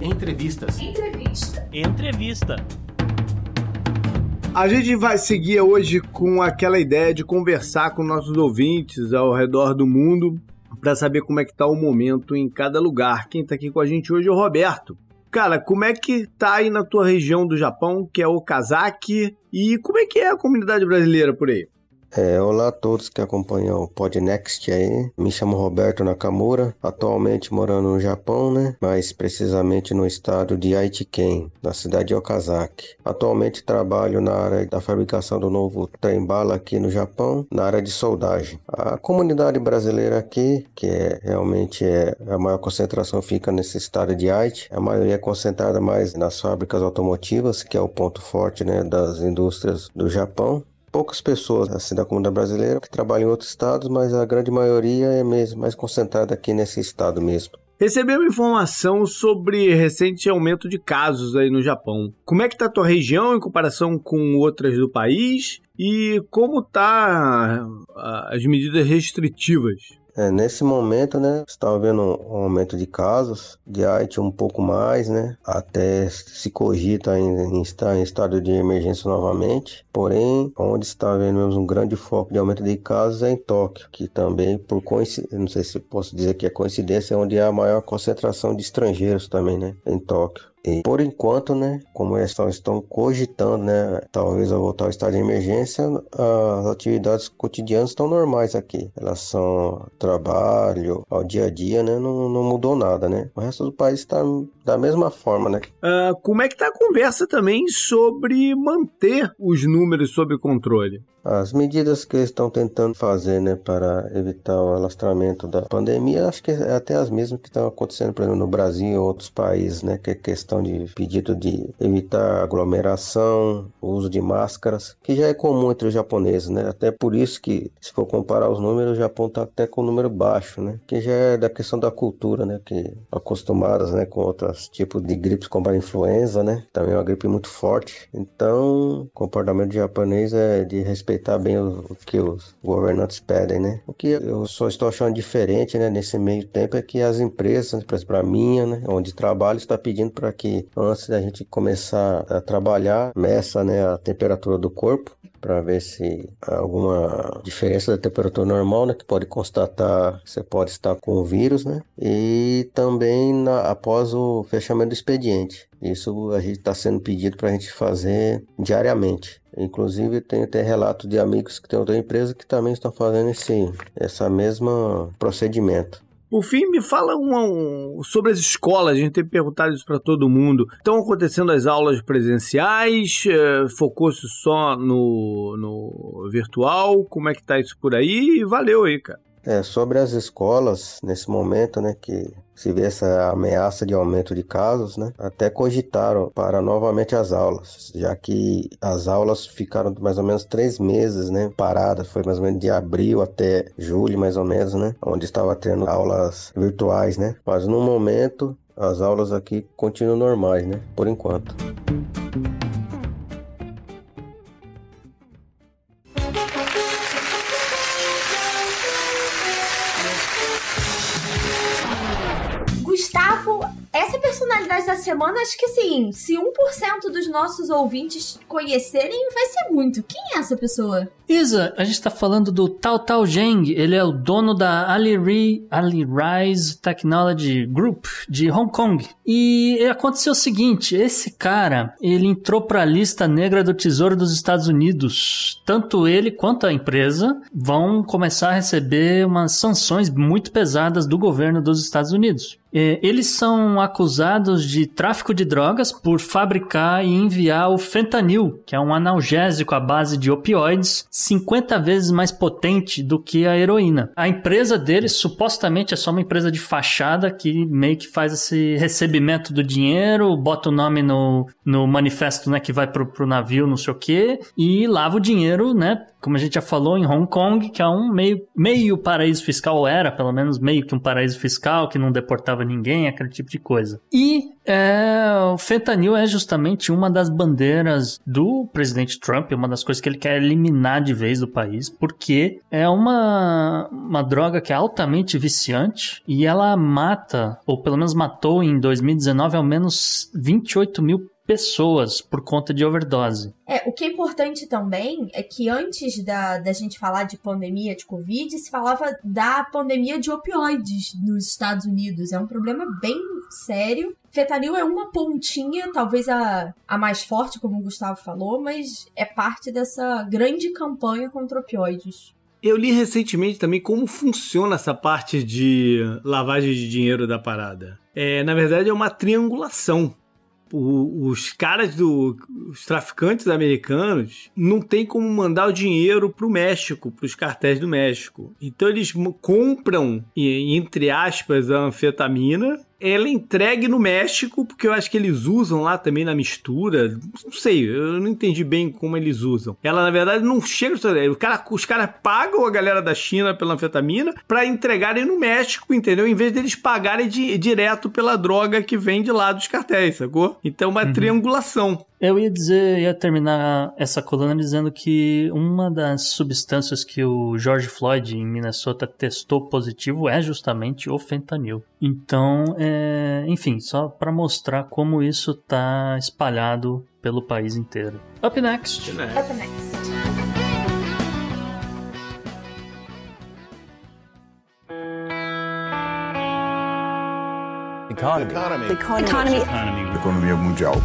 Entrevistas. Entrevista. Entrevista. A gente vai seguir hoje com aquela ideia de conversar com nossos ouvintes ao redor do mundo para saber como é que tá o momento em cada lugar. Quem está aqui com a gente hoje é o Roberto. Cara, como é que tá aí na tua região do Japão, que é o Kazaki, e como é que é a comunidade brasileira por aí? É, olá a todos que acompanham o Podnext aí. Me chamo Roberto Nakamura, atualmente morando no Japão, né? Mais precisamente no estado de Aichiken, na cidade de Okazaki. Atualmente trabalho na área da fabricação do novo trem-bala aqui no Japão, na área de soldagem. A comunidade brasileira aqui, que é realmente é a maior concentração fica nesse estado de Aichi. A maioria é concentrada mais nas fábricas automotivas, que é o ponto forte, né, das indústrias do Japão poucas pessoas assim da comunidade brasileira que trabalham em outros estados, mas a grande maioria é mesmo mais concentrada aqui nesse estado mesmo. Recebemos informação sobre recente aumento de casos aí no Japão. Como é que está a tua região em comparação com outras do país e como tá ah, as medidas restritivas? É, nesse momento, né, está havendo um aumento de casos, de Haiti um pouco mais, né, até se cogita em, estar em estado de emergência novamente. Porém, onde está havendo um grande foco de aumento de casos é em Tóquio, que também, por coincidência, não sei se posso dizer que é coincidência, é onde há a maior concentração de estrangeiros também, né, em Tóquio. E por enquanto, né, como eles estão cogitando, né, talvez ao voltar ao estado de emergência, as atividades cotidianas estão normais aqui. Relação ao trabalho, ao dia a dia, né, não, não mudou nada, né. O resto do país está da mesma forma, né. Uh, como é que está a conversa também sobre manter os números sob controle? As medidas que eles estão tentando fazer né, para evitar o alastramento da pandemia, acho que é até as mesmas que estão acontecendo, por exemplo, no Brasil e outros países, né, que é questão de pedido de evitar aglomeração, uso de máscaras, que já é comum entre os japoneses, né? Até por isso que, se for comparar os números, o Japão está até com um número baixo, né? Que já é da questão da cultura, né? Que acostumadas, né, com outros tipos de gripes como a influenza, né? Também é uma gripe muito forte. Então, o comportamento japonês é de respeito respeitar bem o, o, que os governantes pedem, né? O que eu só estou achando diferente, né, nesse meio tempo é que as empresas, por exemplo, a minha, né, onde trabalho, está pedindo para que antes da gente começar a trabalhar, meça, né, a temperatura do corpo para ver se há alguma diferença da temperatura normal, né, que pode constatar você pode estar com o vírus, né, e também na, após o fechamento do expediente. Isso a gente está sendo pedido para a gente fazer diariamente. Inclusive tem até relato de amigos que têm outra empresa que também estão fazendo esse essa mesma procedimento. Por fim, me fala um, um, sobre as escolas. A gente tem perguntado isso para todo mundo. Estão acontecendo as aulas presenciais? É, Focou-se só no, no virtual? Como é que tá isso por aí? Valeu aí, cara. É, sobre as escolas, nesse momento, né, que se vê essa ameaça de aumento de casos, né, até cogitaram para novamente as aulas, já que as aulas ficaram mais ou menos três meses, né, paradas, foi mais ou menos de abril até julho, mais ou menos, né, onde estava tendo aulas virtuais, né, mas no momento as aulas aqui continuam normais, né? Por enquanto. Essa personalidade da semana, acho que sim, se 1% dos nossos ouvintes conhecerem, vai ser muito. Quem é essa pessoa? Isa, a gente tá falando do Tao Tao Zheng, ele é o dono da Ali Rise Technology Group de Hong Kong. E aconteceu o seguinte, esse cara, ele entrou para a lista negra do Tesouro dos Estados Unidos. Tanto ele quanto a empresa vão começar a receber umas sanções muito pesadas do governo dos Estados Unidos. É, eles são acusados de tráfico de drogas por fabricar e enviar o fentanil, que é um analgésico à base de opioides, 50 vezes mais potente do que a heroína. A empresa deles supostamente é só uma empresa de fachada que meio que faz esse recebimento do dinheiro, bota o nome no, no manifesto né, que vai pro, pro navio, não sei o quê, e lava o dinheiro, né? Como a gente já falou, em Hong Kong, que é um meio, meio paraíso fiscal, ou era pelo menos meio que um paraíso fiscal, que não deportava ninguém, aquele tipo de coisa. E é, o fentanil é justamente uma das bandeiras do presidente Trump, uma das coisas que ele quer eliminar de vez do país, porque é uma, uma droga que é altamente viciante e ela mata, ou pelo menos matou em 2019, ao menos 28 mil pessoas por conta de overdose. É, o que é importante também é que antes da, da gente falar de pandemia de Covid, se falava da pandemia de opioides nos Estados Unidos. É um problema bem sério. Fentanil é uma pontinha, talvez a, a mais forte, como o Gustavo falou, mas é parte dessa grande campanha contra opioides. Eu li recentemente também como funciona essa parte de lavagem de dinheiro da parada. É, na verdade, é uma triangulação o, os caras do. Os traficantes americanos não tem como mandar o dinheiro pro México, pros cartéis do México. Então eles compram, entre aspas, a anfetamina ela é entregue no México, porque eu acho que eles usam lá também na mistura. Não sei, eu não entendi bem como eles usam. Ela, na verdade, não chega. O cara, os caras pagam a galera da China pela anfetamina para entregarem no México, entendeu? Em vez deles pagarem de, direto pela droga que vem de lá dos cartéis, sacou? Então é uma uhum. triangulação. Eu ia dizer, ia terminar essa coluna dizendo que uma das substâncias que o George Floyd em Minnesota testou positivo é justamente o fentanil. Então, é, enfim, só para mostrar como isso tá espalhado pelo país inteiro. Up next. Up next. Economy. Economy. Economy. Economy. Economia mundial.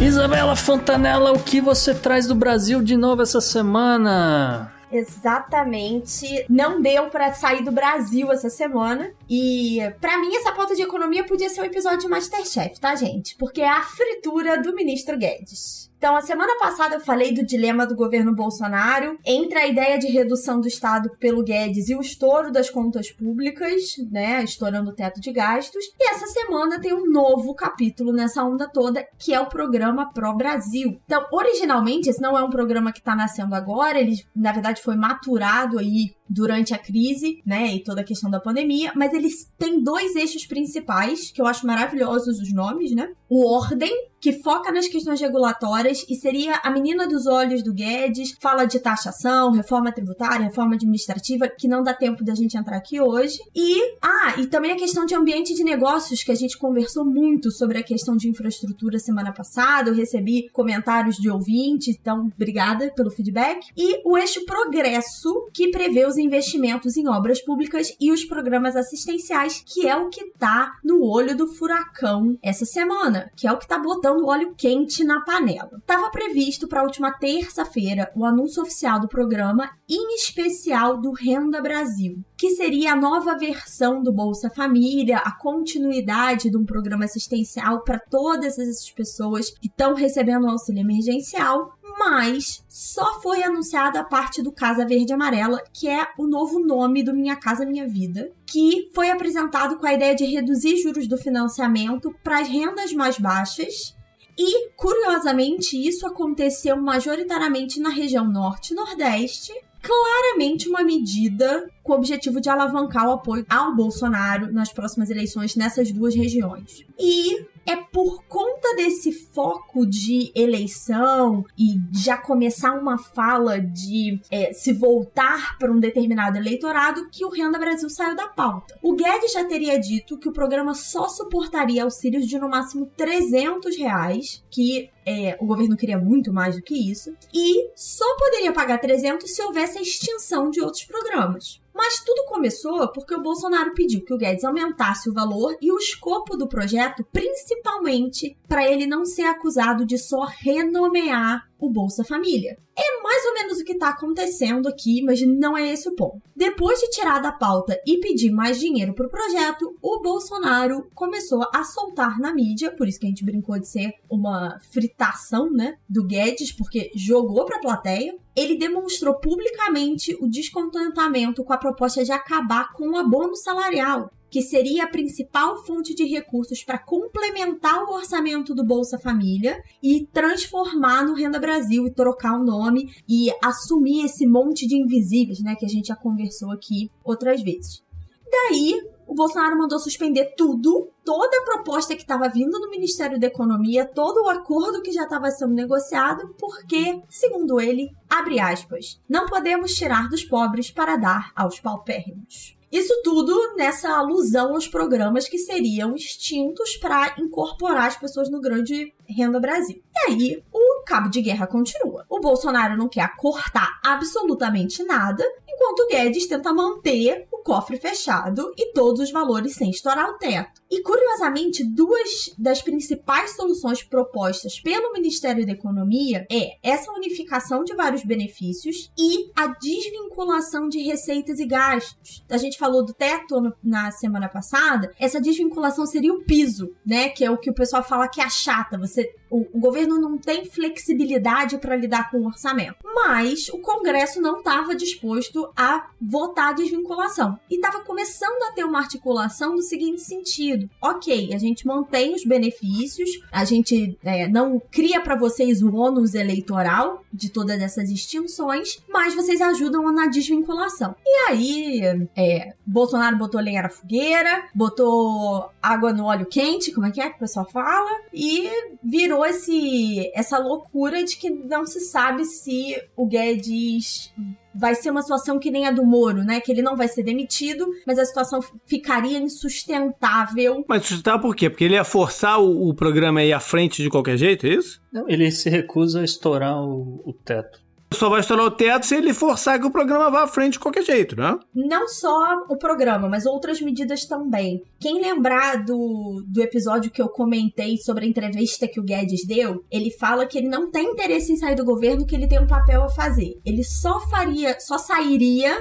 Isabela Fontanella, o que você traz do Brasil de novo essa semana? Exatamente. Não deu para sair do Brasil essa semana. E para mim essa pauta de economia podia ser um episódio de Masterchef, tá, gente? Porque é a fritura do ministro Guedes. Então, a semana passada eu falei do dilema do governo Bolsonaro entre a ideia de redução do Estado pelo Guedes e o estouro das contas públicas, né? Estourando o teto de gastos. E essa semana tem um novo capítulo nessa onda toda, que é o programa Pro Brasil. Então, originalmente, esse não é um programa que está nascendo agora, ele, na verdade, foi maturado aí durante a crise, né, e toda a questão da pandemia, mas eles têm dois eixos principais, que eu acho maravilhosos os nomes, né? O Ordem, que foca nas questões regulatórias e seria a menina dos olhos do Guedes, fala de taxação, reforma tributária, reforma administrativa, que não dá tempo da gente entrar aqui hoje. E, ah, e também a questão de ambiente de negócios, que a gente conversou muito sobre a questão de infraestrutura semana passada, eu recebi comentários de ouvintes, então obrigada pelo feedback. E o eixo progresso, que prevê os investimentos em obras públicas e os programas assistenciais, que é o que tá no olho do furacão essa semana, que é o que tá botando botando óleo quente na panela. Estava previsto para a última terça-feira o anúncio oficial do programa, em especial do Renda Brasil, que seria a nova versão do Bolsa Família, a continuidade de um programa assistencial para todas essas pessoas que estão recebendo auxílio emergencial, mas só foi anunciada a parte do Casa Verde Amarela, que é o novo nome do Minha Casa Minha Vida, que foi apresentado com a ideia de reduzir juros do financiamento para as rendas mais baixas e, curiosamente, isso aconteceu majoritariamente na região norte e nordeste. Claramente uma medida com o objetivo de alavancar o apoio ao Bolsonaro nas próximas eleições nessas duas regiões. E é por conta desse foco de eleição e já começar uma fala de é, se voltar para um determinado eleitorado que o Renda Brasil saiu da pauta. O Guedes já teria dito que o programa só suportaria auxílios de no máximo 300 reais, que é, o governo queria muito mais do que isso, e só poderia pagar 300 se houvesse a extinção de outros programas. Mas tudo começou porque o Bolsonaro pediu que o Guedes aumentasse o valor e o escopo do projeto, principalmente para ele não ser acusado de só renomear o Bolsa Família. É mais ou menos o que está acontecendo aqui, mas não é esse o ponto. Depois de tirar da pauta e pedir mais dinheiro para o projeto, o Bolsonaro começou a soltar na mídia, por isso que a gente brincou de ser uma fritação, né, do Guedes, porque jogou para a plateia. Ele demonstrou publicamente o descontentamento com a proposta de acabar com o abono salarial que seria a principal fonte de recursos para complementar o orçamento do Bolsa Família e transformar no Renda Brasil e trocar o nome e assumir esse monte de invisíveis, né, que a gente já conversou aqui outras vezes. Daí, o Bolsonaro mandou suspender tudo, toda a proposta que estava vindo do Ministério da Economia, todo o acordo que já estava sendo negociado, porque, segundo ele, abre aspas, não podemos tirar dos pobres para dar aos paupérrimos. Isso tudo nessa alusão aos programas que seriam extintos para incorporar as pessoas no grande renda Brasil. E aí, o cabo de guerra continua. O Bolsonaro não quer cortar absolutamente nada, enquanto o Guedes tenta manter cofre fechado e todos os valores sem estourar o teto. E curiosamente, duas das principais soluções propostas pelo Ministério da Economia é essa unificação de vários benefícios e a desvinculação de receitas e gastos. A gente falou do teto na semana passada, essa desvinculação seria o piso, né? Que é o que o pessoal fala que é a chata. Você o, o governo não tem flexibilidade para lidar com o orçamento. Mas o Congresso não estava disposto a votar a desvinculação. E estava começando a ter uma articulação no seguinte sentido: ok, a gente mantém os benefícios, a gente é, não cria para vocês o ônus eleitoral de todas essas extinções, mas vocês ajudam na desvinculação. E aí, é, Bolsonaro botou lenha na fogueira, botou água no óleo quente, como é que é que o pessoal fala, e virou esse, essa loucura de que não se sabe se o Guedes vai ser uma situação que nem a do Moro, né? Que ele não vai ser demitido, mas a situação ficaria insustentável. Mas sustentável por quê? Porque ele ia forçar o, o programa aí à frente de qualquer jeito, é isso? Não, ele se recusa a estourar o, o teto só vai estourar o teto se ele forçar que o programa vá à frente de qualquer jeito, né? Não só o programa, mas outras medidas também. Quem lembrar do, do episódio que eu comentei sobre a entrevista que o Guedes deu, ele fala que ele não tem interesse em sair do governo, que ele tem um papel a fazer. Ele só faria, só sairia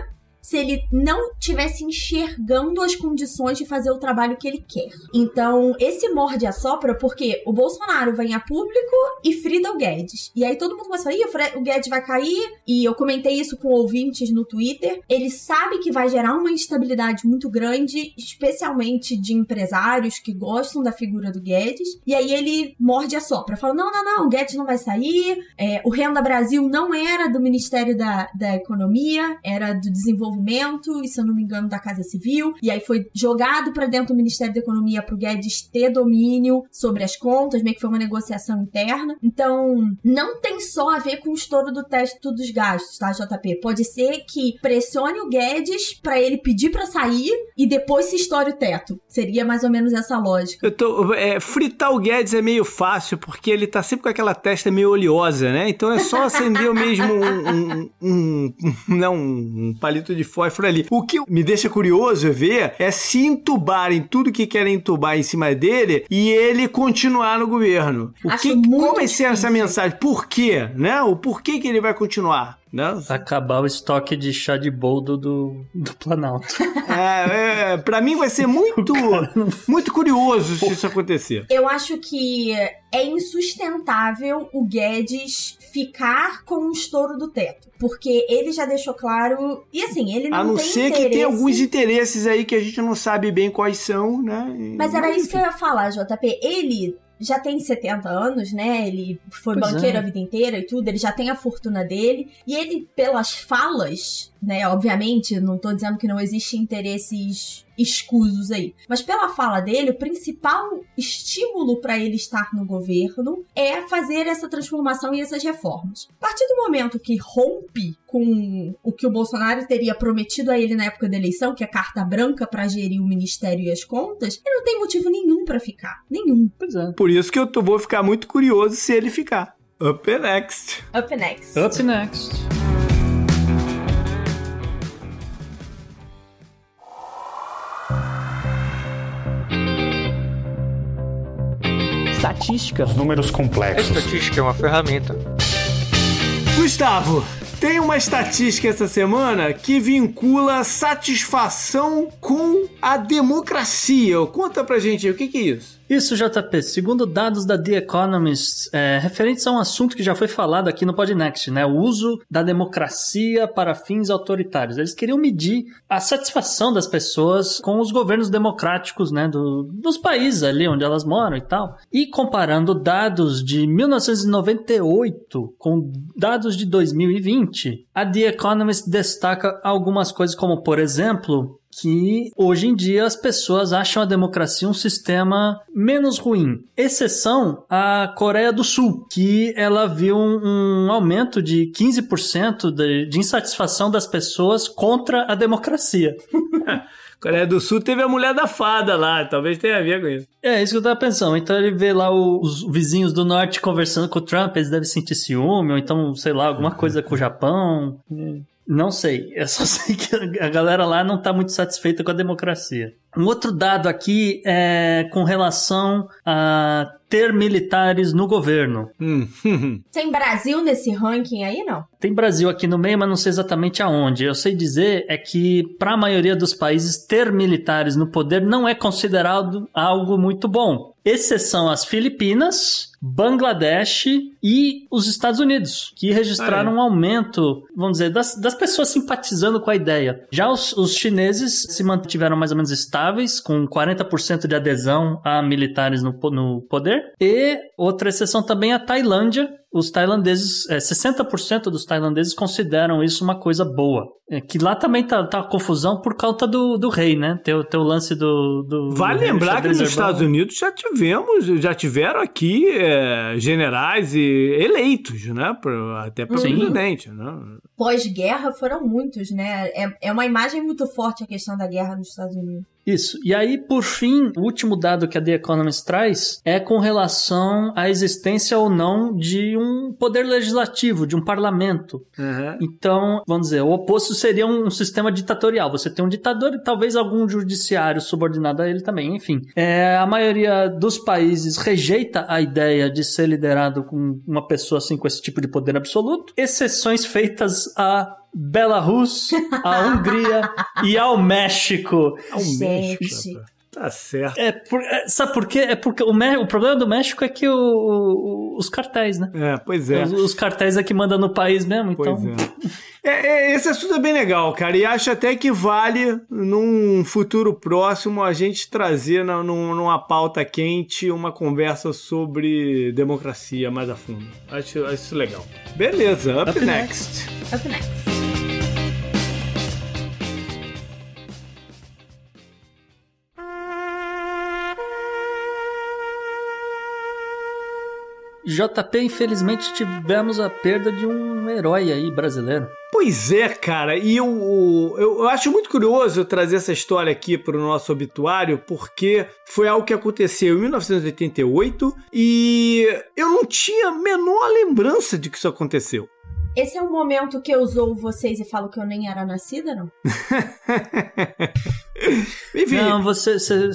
se ele não tivesse enxergando as condições de fazer o trabalho que ele quer. Então, esse morde a sopra porque o Bolsonaro vem a público e frida o Guedes. E aí todo mundo começa a falar, o Guedes vai cair. E eu comentei isso com ouvintes no Twitter. Ele sabe que vai gerar uma instabilidade muito grande, especialmente de empresários que gostam da figura do Guedes. E aí ele morde a sopra, fala: não, não, não, o Guedes não vai sair. É, o Renda Brasil não era do Ministério da, da Economia, era do Desenvolvimento e se eu não me engano, da Casa Civil. E aí foi jogado para dentro do Ministério da Economia pro Guedes ter domínio sobre as contas, meio que foi uma negociação interna. Então, não tem só a ver com o estouro do teto dos gastos, tá, JP? Pode ser que pressione o Guedes para ele pedir para sair e depois se estoure o teto. Seria mais ou menos essa lógica. Eu tô, é, fritar o Guedes é meio fácil, porque ele tá sempre com aquela testa meio oleosa, né? Então é só acender mesmo um, um, um, um, não, um palito de fósforo ali. O que me deixa curioso ver é se entubarem tudo que querem entubar em cima dele e ele continuar no governo. O Acho que, como vai ser essa mensagem? Por quê? Né? O porquê que ele vai continuar? Não. Acabar o estoque de chá de boldo do, do Planalto. É, é, pra mim vai ser muito, não... muito curioso se isso acontecer. Eu acho que é insustentável o Guedes ficar com o estouro do teto. Porque ele já deixou claro. E assim, ele não A não tem ser interesse... que tem alguns interesses aí que a gente não sabe bem quais são, né? Mas era isso que eu ia falar, JP. Ele já tem 70 anos, né? Ele foi pois banqueiro é. a vida inteira e tudo, ele já tem a fortuna dele. E ele, pelas falas, né? Obviamente, não tô dizendo que não existe interesses escusos aí. Mas pela fala dele, o principal estímulo para ele estar no governo é fazer essa transformação e essas reformas. A partir do momento que rompe com o que o Bolsonaro teria prometido a ele na época da eleição, que é carta branca para gerir o ministério e as contas, ele não tem motivo nenhum para ficar. Nenhum. Pois é. Por isso que eu vou ficar muito curioso se ele ficar. Up next. Up next. Up next. Estatística. Os números complexos. A estatística é uma ferramenta. Gustavo, tem uma estatística essa semana que vincula satisfação com a democracia. Conta pra gente o que, que é isso. Isso, JP. Segundo dados da The Economist, é, referentes a um assunto que já foi falado aqui no Podnext, né? O uso da democracia para fins autoritários. Eles queriam medir a satisfação das pessoas com os governos democráticos, né? Do, dos países ali onde elas moram e tal. E comparando dados de 1998 com dados de 2020, a The Economist destaca algumas coisas como, por exemplo, que hoje em dia as pessoas acham a democracia um sistema menos ruim. Exceção a Coreia do Sul, que ela viu um, um aumento de 15% de, de insatisfação das pessoas contra a democracia. Coreia do Sul teve a mulher da fada lá, talvez tenha a ver com isso. É, isso que eu tava pensando. Então ele vê lá os vizinhos do norte conversando com o Trump, eles devem sentir ciúme, ou então, sei lá, alguma coisa com o Japão. Não sei, eu só sei que a galera lá não está muito satisfeita com a democracia. Um outro dado aqui é com relação a ter militares no governo. Hum. Tem Brasil nesse ranking aí, não? Tem Brasil aqui no meio, mas não sei exatamente aonde. Eu sei dizer é que, para a maioria dos países, ter militares no poder não é considerado algo muito bom. Exceção as Filipinas, Bangladesh e os Estados Unidos, que registraram ah, é. um aumento, vamos dizer, das, das pessoas simpatizando com a ideia. Já os, os chineses se mantiveram mais ou menos estáveis, com 40% de adesão a militares no, no poder. E outra exceção também é a Tailândia, os tailandeses, é, 60% dos tailandeses consideram isso uma coisa boa. É, que lá também tá, tá confusão por causa do, do rei, né? Tem, tem o lance do. do vale do lembrar que nos Estados Unidos já tivemos, já tiveram aqui é, generais e eleitos, né? Até para presidente, né? Pós-guerra foram muitos, né? É, é uma imagem muito forte a questão da guerra nos Estados Unidos. Isso. E aí, por fim, o último dado que a The Economist traz é com relação à existência ou não de um poder legislativo, de um parlamento. Uhum. Então, vamos dizer, o oposto seria um sistema ditatorial. Você tem um ditador e talvez algum judiciário subordinado a ele também. Enfim, é, a maioria dos países rejeita a ideia de ser liderado com uma pessoa assim com esse tipo de poder absoluto. Exceções feitas a Belarus, a Hungria e ao México. Ao México. Tá certo. É por, é, sabe por quê? É porque o, o problema do México é que o, o, os cartéis, né? É, pois é. Os, os cartéis é que mandam no país mesmo, então. É. é. É, esse assunto é bem legal, cara. E acho até que vale, num futuro próximo, a gente trazer na, numa pauta quente uma conversa sobre democracia mais a fundo. Acho, acho isso legal. Beleza, up, up next. next. Up next. JP, infelizmente tivemos a perda de um herói aí brasileiro. Pois é, cara, e eu, eu, eu acho muito curioso trazer essa história aqui para o nosso obituário, porque foi algo que aconteceu em 1988 e eu não tinha a menor lembrança de que isso aconteceu. Esse é o momento que eu zoo vocês e falo que eu nem era nascida, não? Enfim. Não, você... você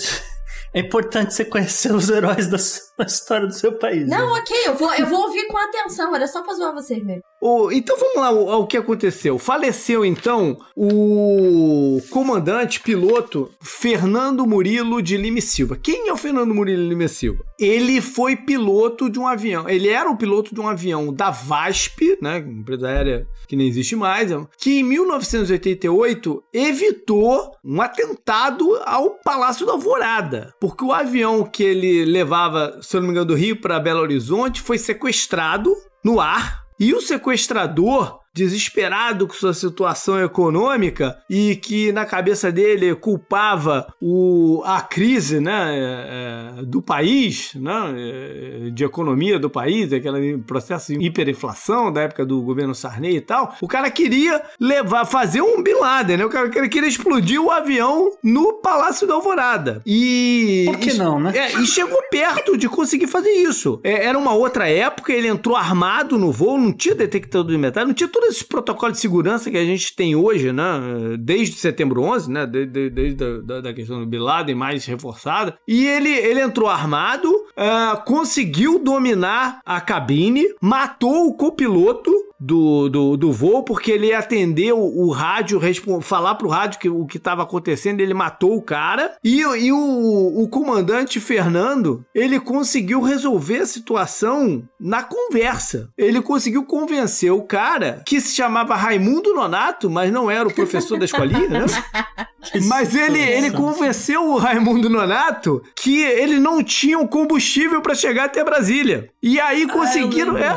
é importante você conhecer os heróis da, da história do seu país. Não, né? ok, eu vou, eu vou ouvir com atenção, era só pra zoar vocês mesmo. Então vamos lá o, o que aconteceu. Faleceu então o comandante piloto Fernando Murilo de Lima Silva. Quem é o Fernando Murilo de Lima Silva? Ele foi piloto de um avião. Ele era o piloto de um avião da VASP, né, empresa aérea que nem existe mais, que em 1988 evitou um atentado ao Palácio da Alvorada, porque o avião que ele levava se eu não me engano, do Rio para Belo Horizonte, foi sequestrado no ar. E o sequestrador desesperado com sua situação econômica e que na cabeça dele culpava o, a crise né, é, do país, né, é, de economia do país, aquele processo de hiperinflação da época do governo Sarney e tal, o cara queria levar, fazer um Bin Laden, né? O cara queria explodir o avião no Palácio da Alvorada. E. Por que não, né? É, e chegou perto de conseguir fazer isso. É, era uma outra época, ele entrou armado no voo, não tinha detector de metal, não tinha tudo todos esses protocolos de segurança que a gente tem hoje, né, desde setembro 11, né, desde, desde a da, da questão do Bin Laden mais reforçada, e ele, ele entrou armado, uh, conseguiu dominar a cabine, matou o copiloto, do, do, do voo, porque ele o, o rádio, falar pro rádio que, o que estava acontecendo, ele matou o cara. E, e o, o comandante Fernando, ele conseguiu resolver a situação na conversa. Ele conseguiu convencer o cara, que se chamava Raimundo Nonato, mas não era o professor da escolinha, né? mas ele, ele convenceu o Raimundo Nonato que ele não tinha o combustível para chegar até Brasília. E aí ah, conseguiram. Ah, é,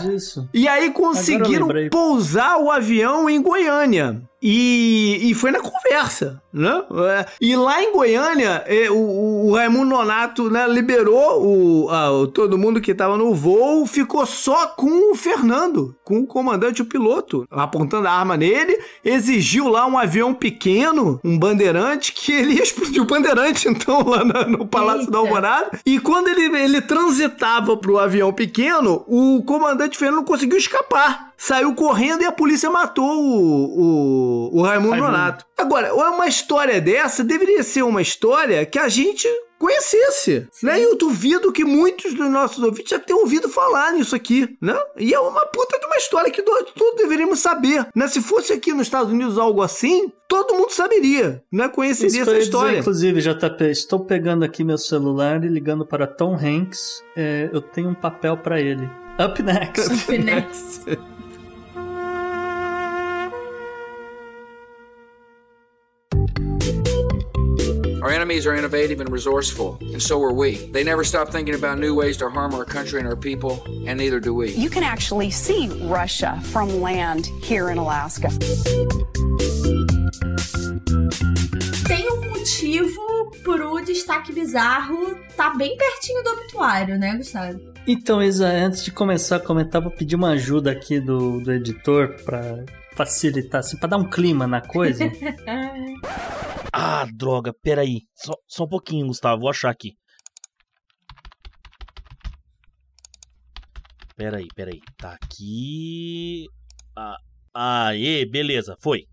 e aí conseguiram pousar o avião em Goiânia. E, e foi na conversa, né? É, e lá em Goiânia, é, o, o Raimundo Nonato né, liberou o, a, todo mundo que estava no voo, ficou só com o Fernando, com o comandante, o piloto, apontando a arma nele, exigiu lá um avião pequeno, um bandeirante, que ele ia explodir o bandeirante, então, lá no, no Palácio Eita. da Alvorada. E quando ele, ele transitava pro avião pequeno, o comandante Fernando conseguiu escapar saiu correndo e a polícia matou o, o, o Raimundo, Raimundo Nonato. Agora, uma história dessa deveria ser uma história que a gente conhecesse, Sim. né? E eu duvido que muitos dos nossos ouvintes já tenham ouvido falar nisso aqui, né? E é uma puta de uma história que nós todos deveríamos saber, né? Se fosse aqui nos Estados Unidos algo assim, todo mundo saberia, né? Conheceria essa história. Dizer, inclusive, JP, estou pegando aqui meu celular e ligando para Tom Hanks. É, eu tenho um papel para ele. Up next. Up next. Our enemies are innovative and resourceful, and so are we. They never stop thinking about new ways to harm our country and our people, and neither do we. You can actually see Russia from land here in Alaska. Tem um motivo pro destaque bizarro tá bem pertinho do obituário, né, Gustavo? Então, Isa, antes de começar a comentar, vou pedir uma ajuda aqui do, do editor para facilitar, assim, pra dar um clima na coisa. ah, droga, peraí. Só, só um pouquinho, Gustavo, vou achar aqui. Peraí, peraí. Tá aqui. Ah, aê, beleza, foi.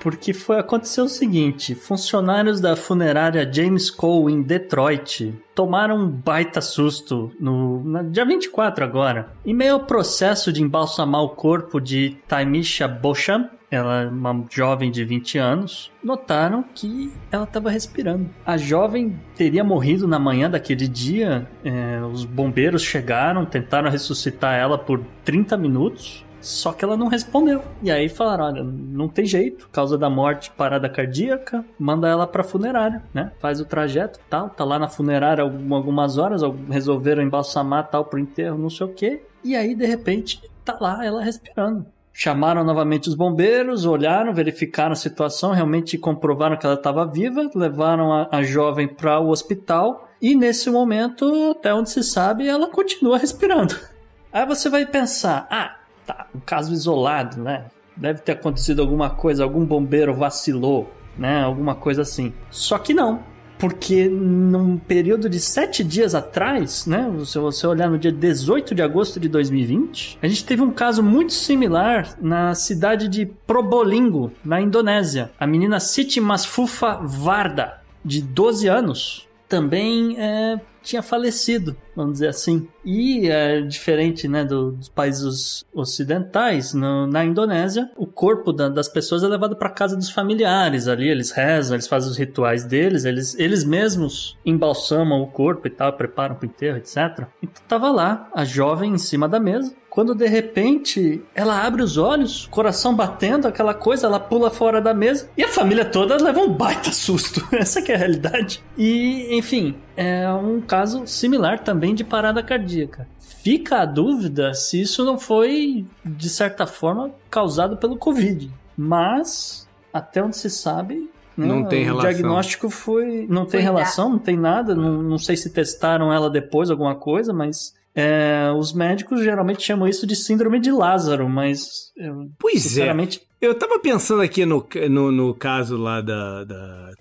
Porque foi aconteceu o seguinte: funcionários da funerária James Cole em Detroit tomaram um baita susto no, no dia 24 agora. Em meio ao processo de embalsamar o corpo de Taimisha Beauchamp, ela é uma jovem de 20 anos, notaram que ela estava respirando. A jovem teria morrido na manhã daquele dia. É, os bombeiros chegaram, tentaram ressuscitar ela por 30 minutos. Só que ela não respondeu. E aí falaram: olha, não tem jeito, causa da morte, parada cardíaca, manda ela pra funerária, né? Faz o trajeto tal, tá lá na funerária algumas horas, resolveram embalsamar tal pro enterro, não sei o que. E aí, de repente, tá lá ela respirando. Chamaram novamente os bombeiros, olharam, verificaram a situação, realmente comprovaram que ela estava viva, levaram a, a jovem para o hospital e nesse momento, até onde se sabe, ela continua respirando. Aí você vai pensar: ah, tá, um caso isolado, né? Deve ter acontecido alguma coisa, algum bombeiro vacilou, né? Alguma coisa assim. Só que não. Porque num período de sete dias atrás, né? Se você olhar no dia 18 de agosto de 2020, a gente teve um caso muito similar na cidade de Probolinggo, na Indonésia. A menina Siti Masfufa Varda, de 12 anos, também é, tinha falecido, vamos dizer assim. E é diferente né, do, dos países ocidentais, no, na Indonésia, o corpo da, das pessoas é levado para casa dos familiares ali, eles rezam, eles fazem os rituais deles, eles, eles mesmos embalsamam o corpo e tal, preparam para o enterro, etc. Então tava lá, a jovem em cima da mesa, quando de repente ela abre os olhos, coração batendo, aquela coisa, ela pula fora da mesa e a família toda leva um baita susto. Essa é a realidade. E, enfim, é um caso similar também de parada cardíaca. Fica a dúvida se isso não foi, de certa forma, causado pelo Covid. Mas, até onde se sabe, não, tem relação. O diagnóstico foi. Não tem relação, não tem nada. Não, não sei se testaram ela depois, alguma coisa, mas. É, os médicos geralmente chamam isso de síndrome de Lázaro, mas. Eu, pois é. sinceramente, é. Eu tava pensando aqui no, no, no caso lá da, da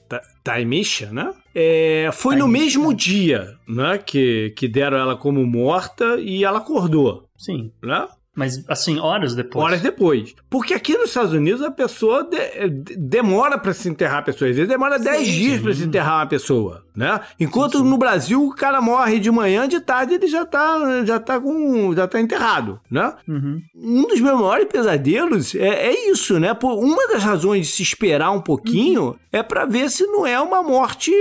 Taimisha, né? É, foi no mesmo dia, né? Que, que deram ela como morta e ela acordou. Sim. Né? Mas, assim, horas depois. Horas depois. Porque aqui nos Estados Unidos a pessoa de, de, demora para se enterrar a pessoa. Às vezes demora 10 dias para se enterrar uma pessoa, né? Enquanto sim, sim. no Brasil o cara morre de manhã, de tarde ele já tá, já tá, com, já tá enterrado, né? Uhum. Um dos meus maiores pesadelos é, é, isso, né? Por uma das razões de se esperar um pouquinho uhum. é para ver se não é uma morte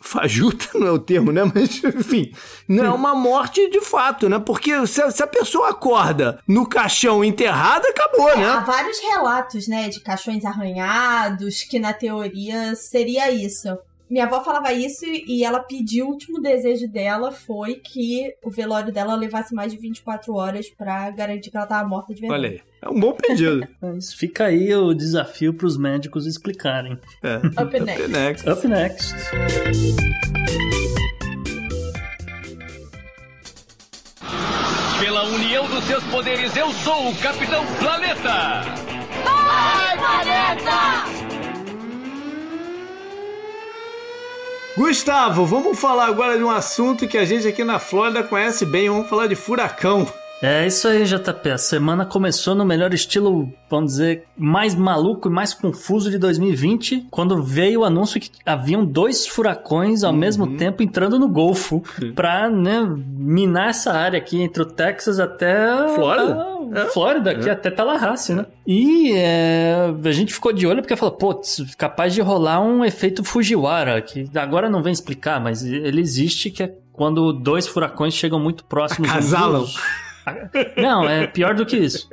fajuta, não é o termo, né? Mas, enfim, não é uma morte de fato, né? Porque se, se a pessoa acorda acorda no caixão enterrado, acabou, é, né? Há vários relatos, né, de caixões arranhados, que na teoria seria isso. Minha avó falava isso e ela pediu, o último desejo dela foi que o velório dela levasse mais de 24 horas para garantir que ela tava morta de verdade. Olha aí, é um bom pedido. Mas fica aí o desafio para os médicos explicarem. É. Up next. Up next. Up next. Pela união dos seus poderes, eu sou o Capitão Planeta! Vai, Planeta! Gustavo, vamos falar agora de um assunto que a gente aqui na Flórida conhece bem. Vamos falar de furacão. É isso aí, JP. A semana começou no melhor estilo, vamos dizer, mais maluco e mais confuso de 2020, quando veio o anúncio que haviam dois furacões ao uhum. mesmo tempo entrando no Golfo para né, minar essa área aqui entre o Texas até Flórida. É. Flórida, aqui é. até Tallahassee, né? E é, a gente ficou de olho porque falou, pô, capaz de rolar um efeito Fujiwara, que agora não vem explicar, mas ele existe que é quando dois furacões chegam muito próximos. Acasalam. Um não, é pior do que isso.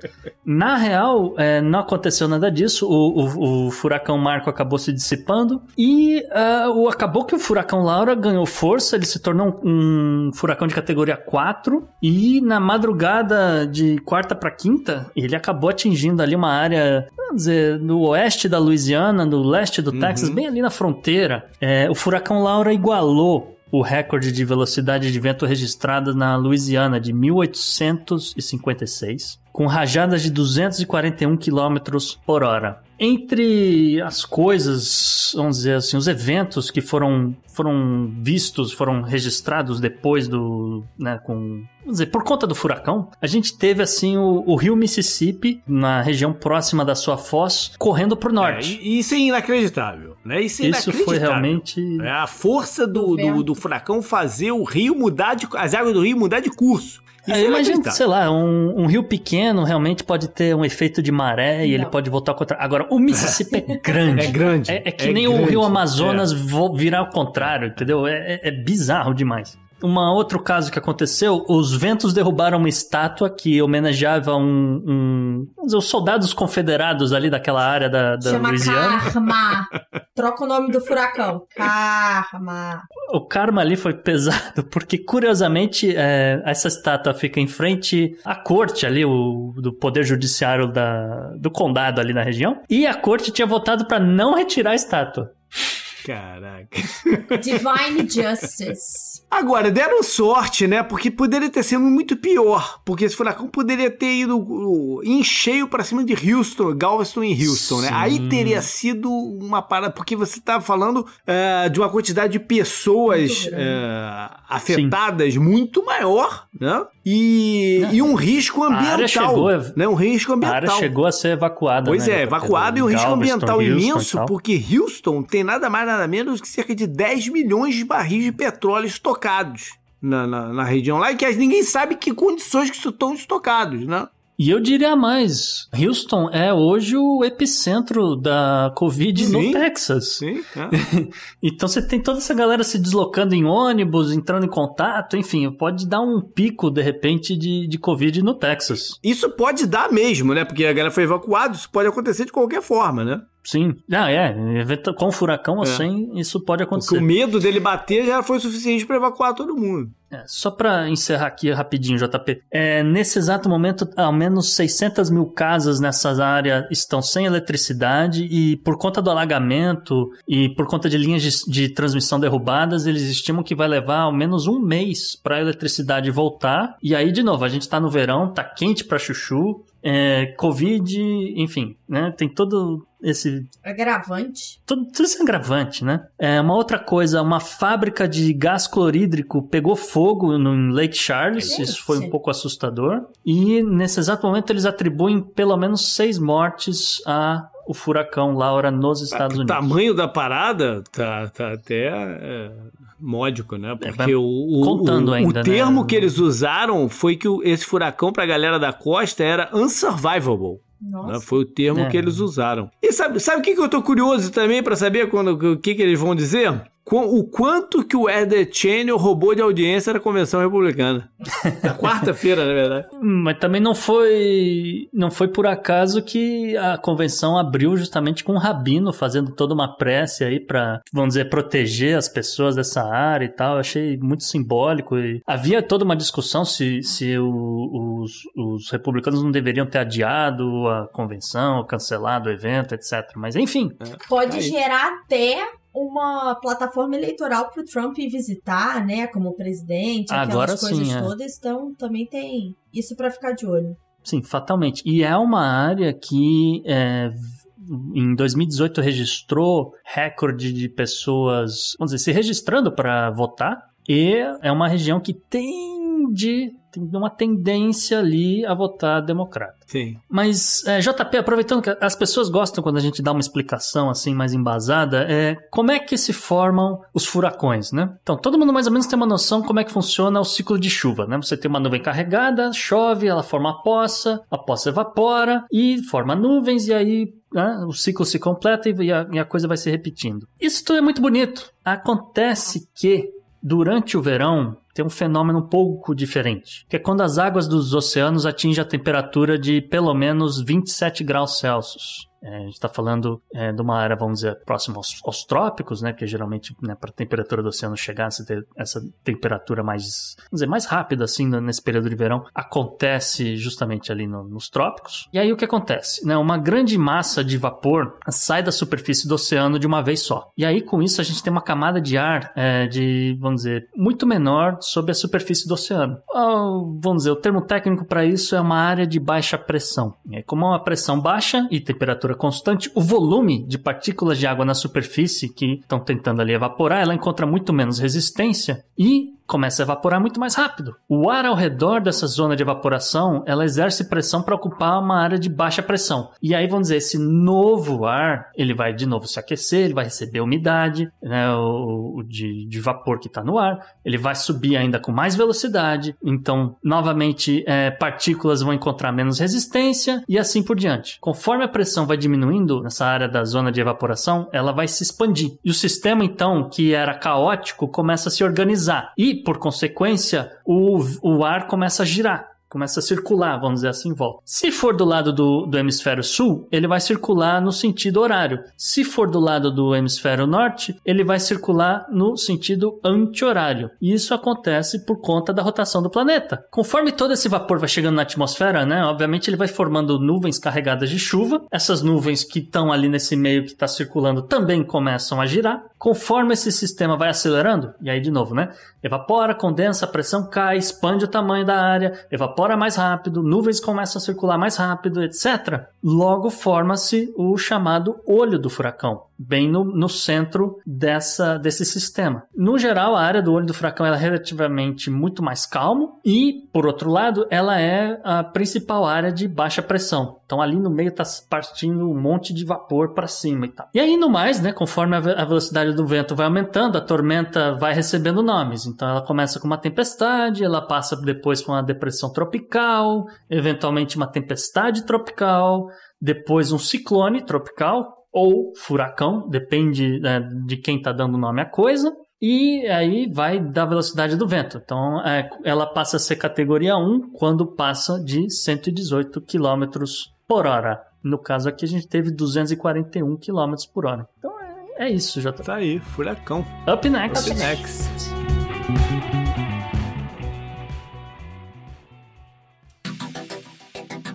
Na real, é, não aconteceu nada disso. O, o, o, furacão Marco acabou se dissipando e uh, o, acabou que o furacão Laura ganhou força. Ele se tornou um, um furacão de categoria 4 e na madrugada de quarta para quinta ele acabou atingindo ali uma área, vamos dizer, no oeste da Louisiana, no leste do Texas, uhum. bem ali na fronteira. É, o furacão Laura igualou o recorde de velocidade de vento registrada na Louisiana de 1856, com rajadas de 241 km por hora. Entre as coisas, vamos dizer assim, os eventos que foram, foram vistos, foram registrados depois do, né, com, vamos dizer, por conta do furacão, a gente teve assim o, o rio Mississippi, na região próxima da sua foz, correndo para o norte. É, isso é inacreditável, né? Isso, é isso foi realmente é a força do, do, do, furacão fazer o rio mudar de, as águas do rio mudar de curso. Isso é, imagina, sei lá, um, um, rio pequeno realmente pode ter um efeito de maré Não. e ele pode voltar contra. Agora, o Mississippi é grande. É grande. É, é que é nem grande, o rio Amazonas é. virar ao contrário, entendeu? É, é, é bizarro demais. Um outro caso que aconteceu, os ventos derrubaram uma estátua que homenageava um, um os soldados confederados ali daquela área da, da Chama Louisiana. Karma. Troca o nome do furacão. Karma. O karma ali foi pesado, porque curiosamente é, essa estátua fica em frente à corte ali, o, do poder judiciário da, do condado ali na região, e a corte tinha votado para não retirar a estátua. Caraca. Divine Justice. Agora, deram sorte, né? Porque poderia ter sido muito pior. Porque esse furacão poderia ter ido uh, em cheio pra cima de Houston, Galveston e Houston, Sim. né? Aí teria sido uma parada. Porque você tava falando uh, de uma quantidade de pessoas uh, afetadas Sim. muito maior, né? E, e um risco ambiental. Chegou, né? Um risco ambiental. A área chegou a ser evacuada. Pois né? é, evacuada e um risco ambiental Houston imenso, porque Houston tem nada mais nada menos que cerca de 10 milhões de barris de petróleo estocados na, na, na região lá, e que ninguém sabe que condições que estão estocados, né? E eu diria mais, Houston é hoje o epicentro da Covid sim, no Texas. Sim, é. então você tem toda essa galera se deslocando em ônibus, entrando em contato, enfim, pode dar um pico, de repente, de, de Covid no Texas. Isso pode dar mesmo, né? Porque a galera foi evacuada, isso pode acontecer de qualquer forma, né? Sim, ah, é. Com furacão é. assim, isso pode acontecer. Porque o medo dele bater já foi suficiente para evacuar todo mundo. É, só para encerrar aqui rapidinho, JP. É, nesse exato momento, ao menos 600 mil casas nessa área estão sem eletricidade e por conta do alagamento e por conta de linhas de, de transmissão derrubadas, eles estimam que vai levar ao menos um mês para a eletricidade voltar. E aí, de novo, a gente está no verão, tá quente para chuchu, é, Covid, enfim, né? Tem todo esse. Agravante. Tudo, tudo esse agravante, né? É, uma outra coisa, uma fábrica de gás clorídrico pegou fogo no Lake Charles, Gente. isso foi um pouco assustador. E nesse exato momento eles atribuem pelo menos seis mortes a o furacão Laura nos Estados Unidos. O tamanho da parada tá, tá até é, módico, né? É, Porque é, o, o, contando o, ainda, o termo né? que eles usaram foi que esse furacão para a galera da costa era unsurvivable. Né? Foi o termo é. que eles usaram. E sabe, sabe o que, que eu tô curioso também para saber quando, o que, que eles vão dizer? O quanto que o Ed Channel roubou de audiência da convenção republicana. Na quarta-feira, na verdade. Mas também não foi não foi por acaso que a convenção abriu justamente com o Rabino fazendo toda uma prece aí para, vamos dizer, proteger as pessoas dessa área e tal. Eu achei muito simbólico. E havia toda uma discussão se, se o, os, os republicanos não deveriam ter adiado a convenção, cancelado o evento, etc. Mas enfim. Pode gerar até uma plataforma eleitoral para o Trump visitar, né, como presidente, aquelas Agora coisas sim, é. todas, então também tem isso para ficar de olho. Sim, fatalmente. E é uma área que é, em 2018 registrou recorde de pessoas, vamos dizer, se registrando para votar, e é uma região que tende tem uma tendência ali a votar democrata. Sim. Mas, é, JP, aproveitando que as pessoas gostam quando a gente dá uma explicação assim mais embasada, é como é que se formam os furacões, né? Então, todo mundo mais ou menos tem uma noção como é que funciona o ciclo de chuva, né? Você tem uma nuvem carregada, chove, ela forma a poça, a poça evapora e forma nuvens e aí né, o ciclo se completa e a, e a coisa vai se repetindo. Isso tudo é muito bonito. Acontece que durante o verão tem um fenômeno um pouco diferente, que é quando as águas dos oceanos atingem a temperatura de pelo menos 27 graus Celsius. É, a gente está falando é, de uma área, vamos dizer, próxima aos, aos trópicos, né? Que geralmente, né, para a temperatura do oceano chegar, a ter essa temperatura mais, vamos dizer, mais rápida, assim, nesse período de verão, acontece justamente ali no, nos trópicos. E aí o que acontece? Né, uma grande massa de vapor sai da superfície do oceano de uma vez só. E aí, com isso, a gente tem uma camada de ar é, de, vamos dizer, muito menor sobre a superfície do oceano. Ou, vamos dizer, o termo técnico para isso é uma área de baixa pressão. É como uma pressão baixa e temperatura temperatura constante, o volume de partículas de água na superfície que estão tentando ali evaporar, ela encontra muito menos resistência e começa a evaporar muito mais rápido. O ar ao redor dessa zona de evaporação, ela exerce pressão para ocupar uma área de baixa pressão. E aí, vamos dizer, esse novo ar, ele vai de novo se aquecer, ele vai receber umidade, né, o, o de, de, vapor que está no ar, ele vai subir ainda com mais velocidade, então, novamente, é, partículas vão encontrar menos resistência e assim por diante. Conforme a pressão vai diminuindo nessa área da zona de evaporação, ela vai se expandir. E o sistema, então, que era caótico, começa a se organizar. E por consequência, o, o ar começa a girar começa a circular, vamos dizer assim, em volta. Se for do lado do, do hemisfério sul, ele vai circular no sentido horário. Se for do lado do hemisfério norte, ele vai circular no sentido anti-horário. E isso acontece por conta da rotação do planeta. Conforme todo esse vapor vai chegando na atmosfera, né, obviamente ele vai formando nuvens carregadas de chuva. Essas nuvens que estão ali nesse meio que está circulando também começam a girar. Conforme esse sistema vai acelerando, e aí de novo, né? Evapora, condensa, a pressão cai, expande o tamanho da área, evapora mais rápido, nuvens começam a circular mais rápido, etc. Logo forma-se o chamado olho do furacão, bem no, no centro dessa, desse sistema. No geral, a área do olho do furacão é relativamente muito mais calmo e, por outro lado, ela é a principal área de baixa pressão. Então ali no meio está partindo um monte de vapor para cima e tal. E aí no mais, né, conforme a velocidade do vento vai aumentando, a tormenta vai recebendo nomes. Então ela começa com uma tempestade, ela passa depois com uma depressão tropical, eventualmente uma tempestade tropical, depois um ciclone tropical ou furacão, depende né, de quem está dando nome à coisa. E aí vai da velocidade do vento. Então é, ela passa a ser categoria 1 quando passa de 118 km por hora. No caso aqui, a gente teve 241 km por hora. Então é, é isso, já tá. Tá aí, furacão. Up next. Up next.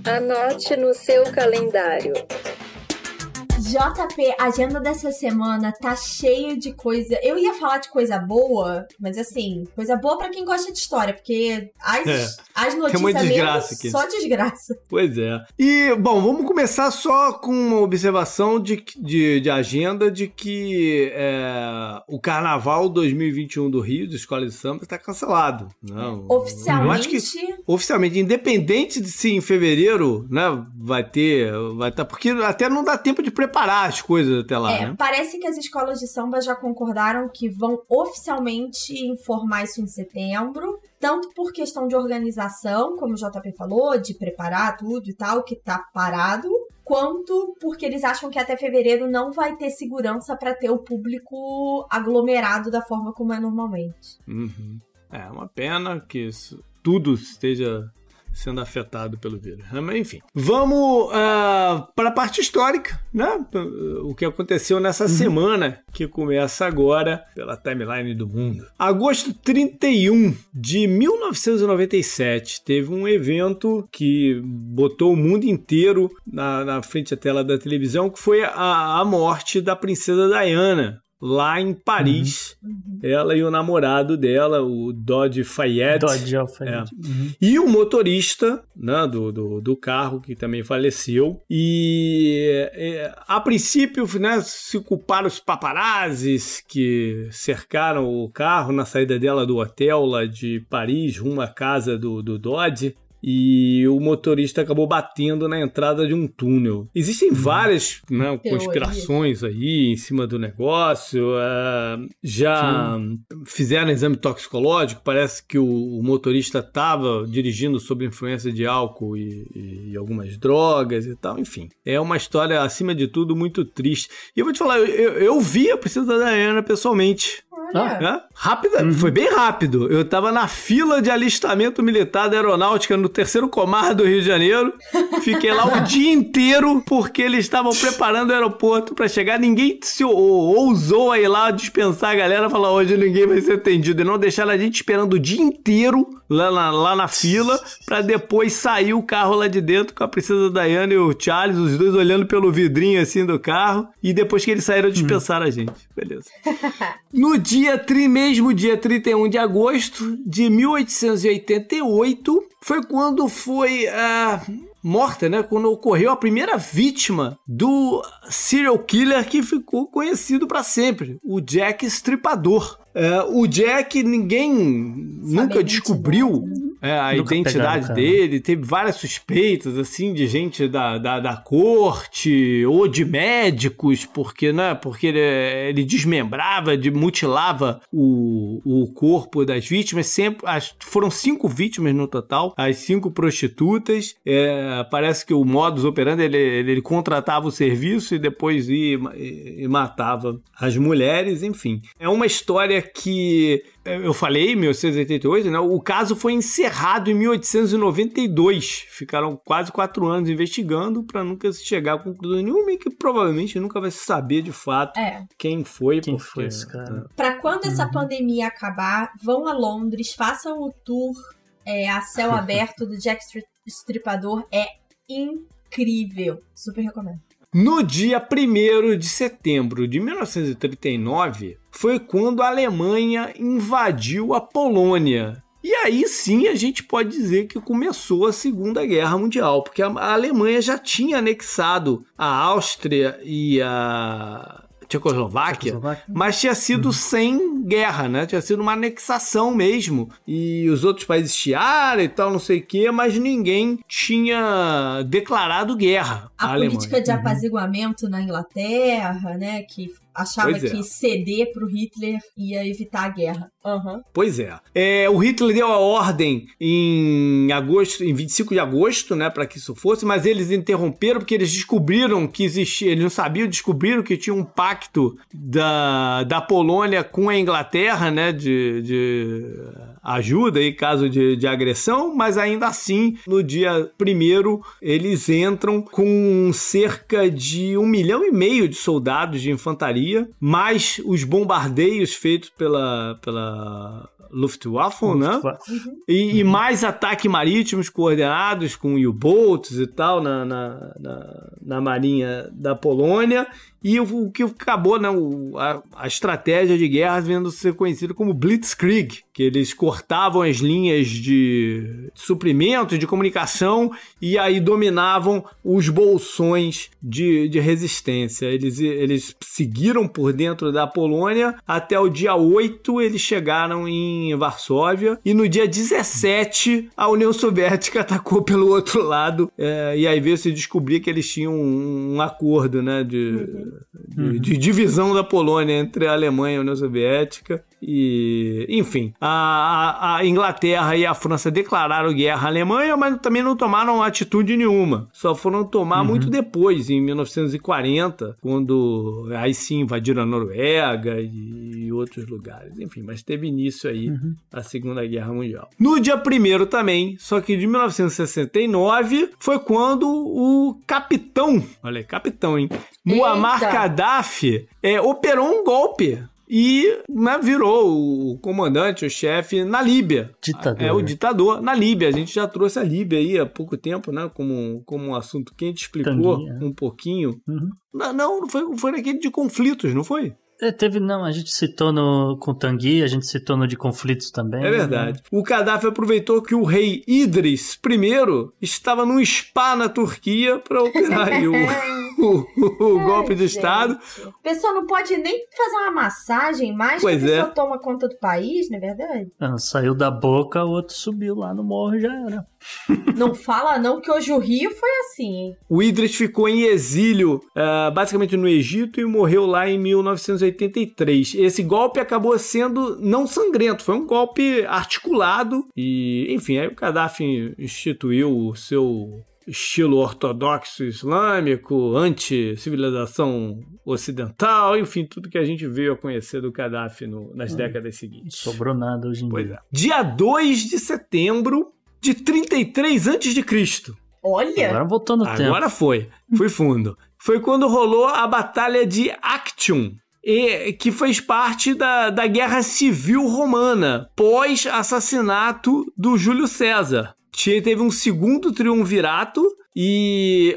Anote no seu calendário. JP, a agenda dessa semana tá cheio de coisa. Eu ia falar de coisa boa, mas assim, coisa boa para quem gosta de história, porque as, é, as notícias uma desgraça só desgraça. Pois é. E, bom, vamos começar só com uma observação de, de, de agenda de que é, o Carnaval 2021 do Rio, de Escola de Samba, está cancelado. Não, oficialmente. Eu acho que, oficialmente, independente de se em fevereiro, né, vai ter, vai estar, tá, porque até não dá tempo de preparar preparar as coisas até lá. É, né? parece que as escolas de samba já concordaram que vão oficialmente informar isso em setembro, tanto por questão de organização, como o JP falou, de preparar tudo e tal, que tá parado, quanto porque eles acham que até fevereiro não vai ter segurança para ter o público aglomerado da forma como é normalmente. Uhum. É uma pena que isso tudo esteja sendo afetado pelo vírus. Mas enfim, vamos uh, ah, para a parte histórica, né? O que aconteceu nessa uhum. semana que começa agora pela timeline do mundo. Agosto 31 de 1997 teve um evento que botou o mundo inteiro na, na frente da tela da televisão, que foi a, a morte da princesa Diana, lá em Paris. Uhum. Ela e o namorado dela, o Dodge Fayette. Dodge Fayette. É. Uhum. E o motorista né, do, do, do, carro, que também faleceu. E é, a princípio né, se culparam os paparazzis que cercaram o carro na saída dela do hotel lá de Paris, rumo à casa do, do Dodge e o motorista acabou batendo na entrada de um túnel. Existem uhum. várias né, conspirações aí em cima do negócio. Uh, já Sim. fizeram exame toxicológico, parece que o, o motorista estava dirigindo sob influência de álcool e, e, e, algumas drogas e tal. Enfim, é uma história, acima de tudo, muito triste. E eu vou te falar, eu, eu, eu vi a Princesa Diana pessoalmente. Ah, é? Rápida, uhum. foi bem rápido. Eu tava na fila de alistamento militar da aeronáutica no terceiro comar do Rio de Janeiro. Fiquei lá o dia inteiro porque eles estavam preparando o aeroporto para chegar. Ninguém se ousou a ir lá dispensar a galera, falar hoje ninguém vai ser atendido. E não deixaram a gente esperando o dia inteiro lá na, lá na fila para depois sair o carro lá de dentro com a princesa Diana e o Charles, os dois olhando pelo vidrinho assim do carro. E depois que eles saíram, dispensaram uhum. a gente. Beleza. No dia dia, tri, mesmo dia 31 de agosto de 1888, foi quando foi uh, morta, né? Quando ocorreu a primeira vítima do serial killer que ficou conhecido para sempre, o Jack Stripador. É, o Jack, ninguém Sabe nunca descobriu é, a nunca identidade dele. Teve várias suspeitas, assim, de gente da, da, da, corte ou de médicos, porque, né? Porque ele, ele desmembrava, de, mutilava o, o corpo das vítimas. Sempre, as, foram cinco vítimas no total, as cinco prostitutas. É, parece que o modus operandi, ele, ele, ele contratava o serviço e depois ia, e, e matava as mulheres, enfim. É uma história que eu falei, 1888, né? O caso foi encerrado em 1892. Ficaram quase quatro anos investigando para nunca se chegar a conclusão nenhuma e que provavelmente nunca vai se saber de fato é. quem foi. Quem porque, foi esse cara? É. Para quando essa uhum. pandemia acabar, vão a Londres, façam o tour é, a céu aberto do Jack Stripador. É incrível. Super recomendo. No dia 1 de setembro de 1939, foi quando a Alemanha invadiu a Polônia. E aí sim a gente pode dizer que começou a Segunda Guerra Mundial, porque a Alemanha já tinha anexado a Áustria e a Tchecoslováquia, Tchecoslováquia, mas tinha sido uhum. sem guerra, né? Tinha sido uma anexação mesmo. E os outros países chiaram e tal, não sei o quê, mas ninguém tinha declarado guerra. A política Alemanha. de uhum. apaziguamento uhum. na Inglaterra, né? Que achava é. que ceder pro Hitler ia evitar a guerra. Aham. Pois é. É, O Hitler deu a ordem em agosto, em 25 de agosto, né, para que isso fosse, mas eles interromperam porque eles descobriram que existia, eles não sabiam, descobriram que tinha um pacto da, da Polônia com a Inglaterra, né, de, de ajuda em caso de, de agressão, mas ainda assim, no dia primeiro, eles entram com cerca de um milhão e meio de soldados de infantaria, mais os bombardeios feitos pela, pela Luftwaffe, né? E, e mais ataques marítimos coordenados com U-boats e tal na, na, na, na marinha da Polônia. E o, o que acabou, né? O, a, a estratégia de guerra vendo ser conhecida como Blitzkrieg, que eles cortavam as linhas de suprimento, de comunicação e aí dominavam os bolsões de, de resistência. Eles, eles seguiram por dentro da Polônia até o dia 8 eles chegaram em Varsóvia e no dia 17 a União Soviética atacou pelo outro lado é, e aí veio se descobrir que eles tinham um, um acordo né, de, de, de divisão da Polônia entre a Alemanha e a União Soviética e, enfim, a, a- Inglaterra e a França declararam guerra à Alemanha, mas também não tomaram atitude nenhuma. Só foram tomar muito depois, em 1940, quando aí sim invadiram a Noruega e outros lugares. Enfim, mas teve início aí a Segunda Guerra Mundial. No dia 1 também, só que de 1969, foi quando o capitão, olha aí, capitão, hein? Muammar! Gaddafi é, operou um golpe e né, virou o comandante, o chefe na Líbia. Ditador. É o ditador na Líbia. A gente já trouxe a Líbia aí há pouco tempo, né? Como, como um assunto que a gente explicou Tanguinha. um pouquinho. Uhum. Não, não, foi, foi naquele de conflitos, não foi? É, teve, não, a gente citou no com Tanguy, a gente citou no de conflitos também. É verdade. O Gaddafi aproveitou que o rei Idris I estava num spa na Turquia para operar o, o, golpe de Estado. A pessoa não pode nem fazer uma massagem mais Pois que a é. pessoa toma conta do país, não é verdade? Ah, saiu da boca, o outro subiu lá no morro e já era. Não fala não que hoje o Rio foi assim, hein? O Idris ficou em exílio, ah, basicamente no Egito, e morreu lá em 1983. Esse golpe acabou sendo não sangrento, foi um golpe articulado. E, enfim, aí o Gaddafi instituiu o seu estilo ortodoxo islâmico, anti-civilização ocidental, enfim, tudo que a gente veio a conhecer do Gaddafi no- nas décadas seguintes. Sobrou nada hoje em Pois dia. é. Dia 2 de setembro de 33 a.C. Olha! Agora voltou no tempo. Agora foi. Foi fundo. Foi quando rolou a Batalha de Actium. e- que fez parte da, da Guerra Civil Romana, pós-assassinato do Júlio César. Teve um segundo triunvirato e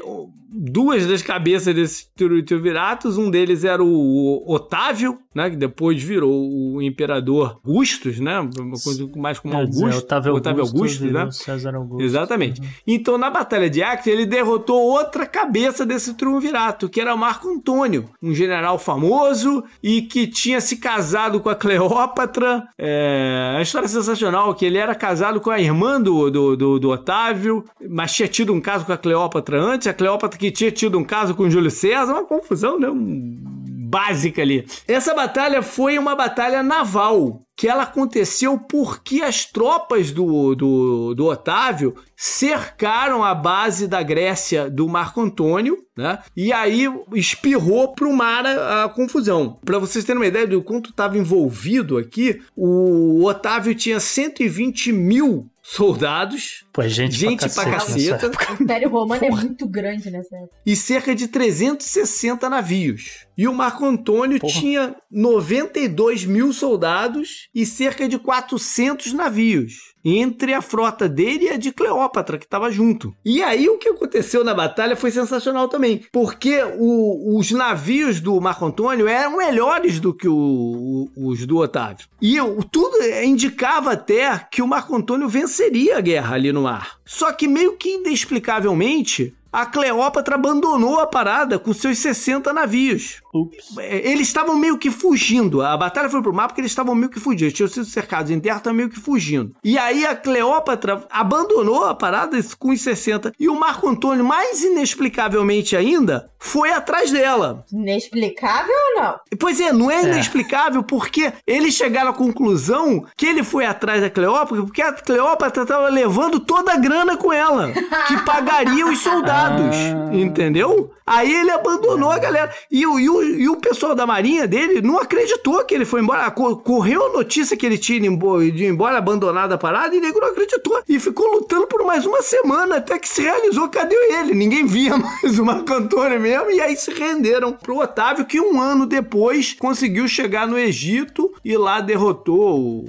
duas das cabeças desses tri- triunviratos, um deles era o Otávio, né, que depois virou o imperador Augustus, né, uma coisa mais como Quer dizer, Augusto, Otávio Augusto, Augusto, né? César Augusto. Exatamente. Então, na Batalha de Acre, ele derrotou outra cabeça desse triunvirato, que era Marco Antônio, um general famoso e que tinha se casado com a Cleópatra. É uma história sensacional, que ele era casado com a irmã do, do, do, do Otávio, mas tinha tido um caso com a Cleópatra antes, a Cleópatra que tinha tido um caso com Júlio César, uma confusão, né? Básica ali. Essa batalha foi uma batalha naval, que ela aconteceu porque as tropas do, do, do Otávio cercaram a base da Grécia do Marco Antônio, né? E aí espirrou pro mar a, a confusão. Para vocês terem uma ideia do quanto estava envolvido aqui, o Otávio tinha 120 mil soldados, Pô, é gente, gente pra pra cacete nessa caceta, O Império Romano é muito grande nessa época. e cerca de 360 navios. E o Marco Antônio tinha 92 mil soldados e cerca de 400 navios. Entre a frota dele e a de Cleópatra, que estava junto. E aí o que aconteceu na batalha foi sensacional também. Porque o- os navios do Marco Antônio eram melhores do que o- o- os do Otávio. E tudo indicava até que o Marco Antônio venceria a guerra ali no mar. Só que meio que inexplicavelmente, a Cleópatra abandonou a parada com seus 60 navios. Ups. É, eles estavam meio que fugindo. A batalha foi pro mar porque eles estavam meio que fugindo. Eles tinham sido cercados em terra, estavam meio que fugindo. E aí a Cleópatra abandonou a parada com os 60. E o Marco Antônio, mais inexplicavelmente ainda, foi atrás dela. Inexplicável ou não? Pois é, não é, inexplicável porque eles chegaram à conclusão que ele foi atrás da Cleópatra porque a Cleópatra estava levando toda a grana com ela, que pagaria os soldados. Entendeu? Aí ele abandonou a galera. E, o- e o, e o pessoal da marinha dele não acreditou que ele foi embora. Co- Correu a notícia que ele tinha ido embora, embora abandonado a parada e nego não acreditou. E ficou lutando por mais uma semana até que se realizou. Cadê ele? Ninguém via mais o Marco Antônio mesmo. E aí se renderam pro Otávio, que um ano depois conseguiu chegar no Egito e lá derrotou o,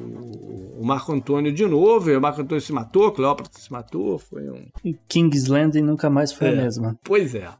o Marco Antônio de novo. E o Marco Antônio se matou, Cleópatra se matou. Foi um. E King's Landing nunca mais foi É. a mesma. Pois é.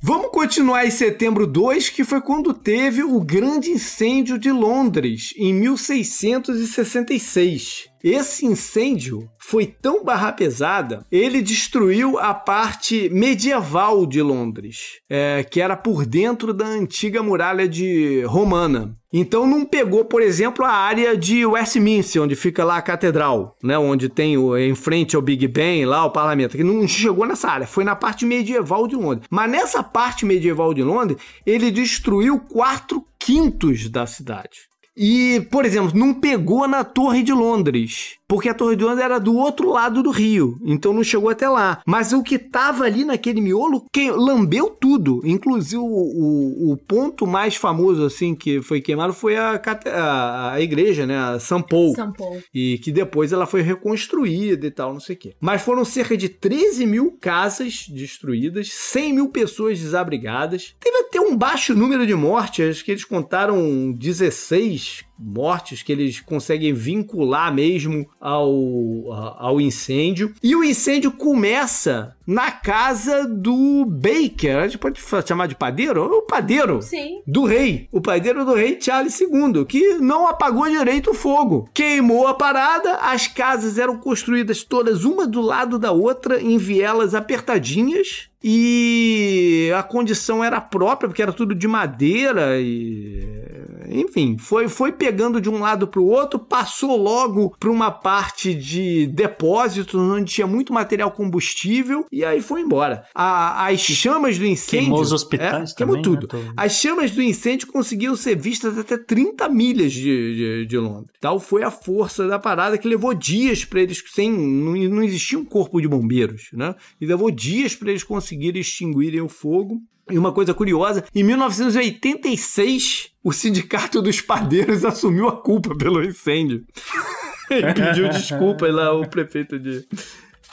Vamos continuar em setembro 2, que foi quando teve o grande incêndio de Londres, em 1666. Esse incêndio foi tão barra pesada, ele destruiu a parte medieval de Londres, é, que era por dentro da antiga muralha de romana. Então não pegou, por exemplo, a área de Westminster, onde fica lá a catedral, né, onde tem o em frente ao Big Ben, lá o parlamento, que não chegou nessa área, foi na parte medieval de Londres. Mas nessa parte medieval de Londres, ele destruiu quatro quintos da cidade. E, por exemplo, não pegou na Torre de Londres, porque a Torre de Londres era do outro lado do rio, então não chegou até lá. Mas o que tava ali naquele miolo que lambeu tudo, inclusive o, o, o ponto mais famoso assim que foi queimado foi a, a, a igreja, né, a São Paulo. São Paulo. E que depois ela foi reconstruída e tal, não sei o quê. Mas foram cerca de 13 mil casas destruídas, 100 mil pessoas desabrigadas. Teve até um baixo número de mortes, acho que eles contaram 16 mortes que eles conseguem vincular mesmo ao, ao incêndio. E o incêndio começa na casa do Baker. A gente pode chamar de padeiro? O padeiro Sim. do rei, o padeiro do rei Charles II, que não apagou direito o fogo. Queimou a parada, as casas eram construídas todas uma do lado da outra em vielas apertadinhas. E a condição era própria, porque era tudo de madeira e. Enfim, foi, foi pegando de um lado para o outro, passou logo para uma parte de depósitos onde tinha muito material combustível e aí foi embora. A- as chamas do incêndio. Queimou os hospitais é, queimou também, né? tudo. Tô- As chamas do incêndio conseguiam ser vistas até 30 milhas de, de, de Londres. Tal foi a força da parada que levou dias para eles sem não, não existia um corpo de bombeiros, né? E levou dias para eles conseguirem extinguirem o fogo. E uma coisa curiosa, em 1986, o sindicato dos padeiros assumiu a culpa pelo incêndio. e pediu desculpa lá ao prefeito de,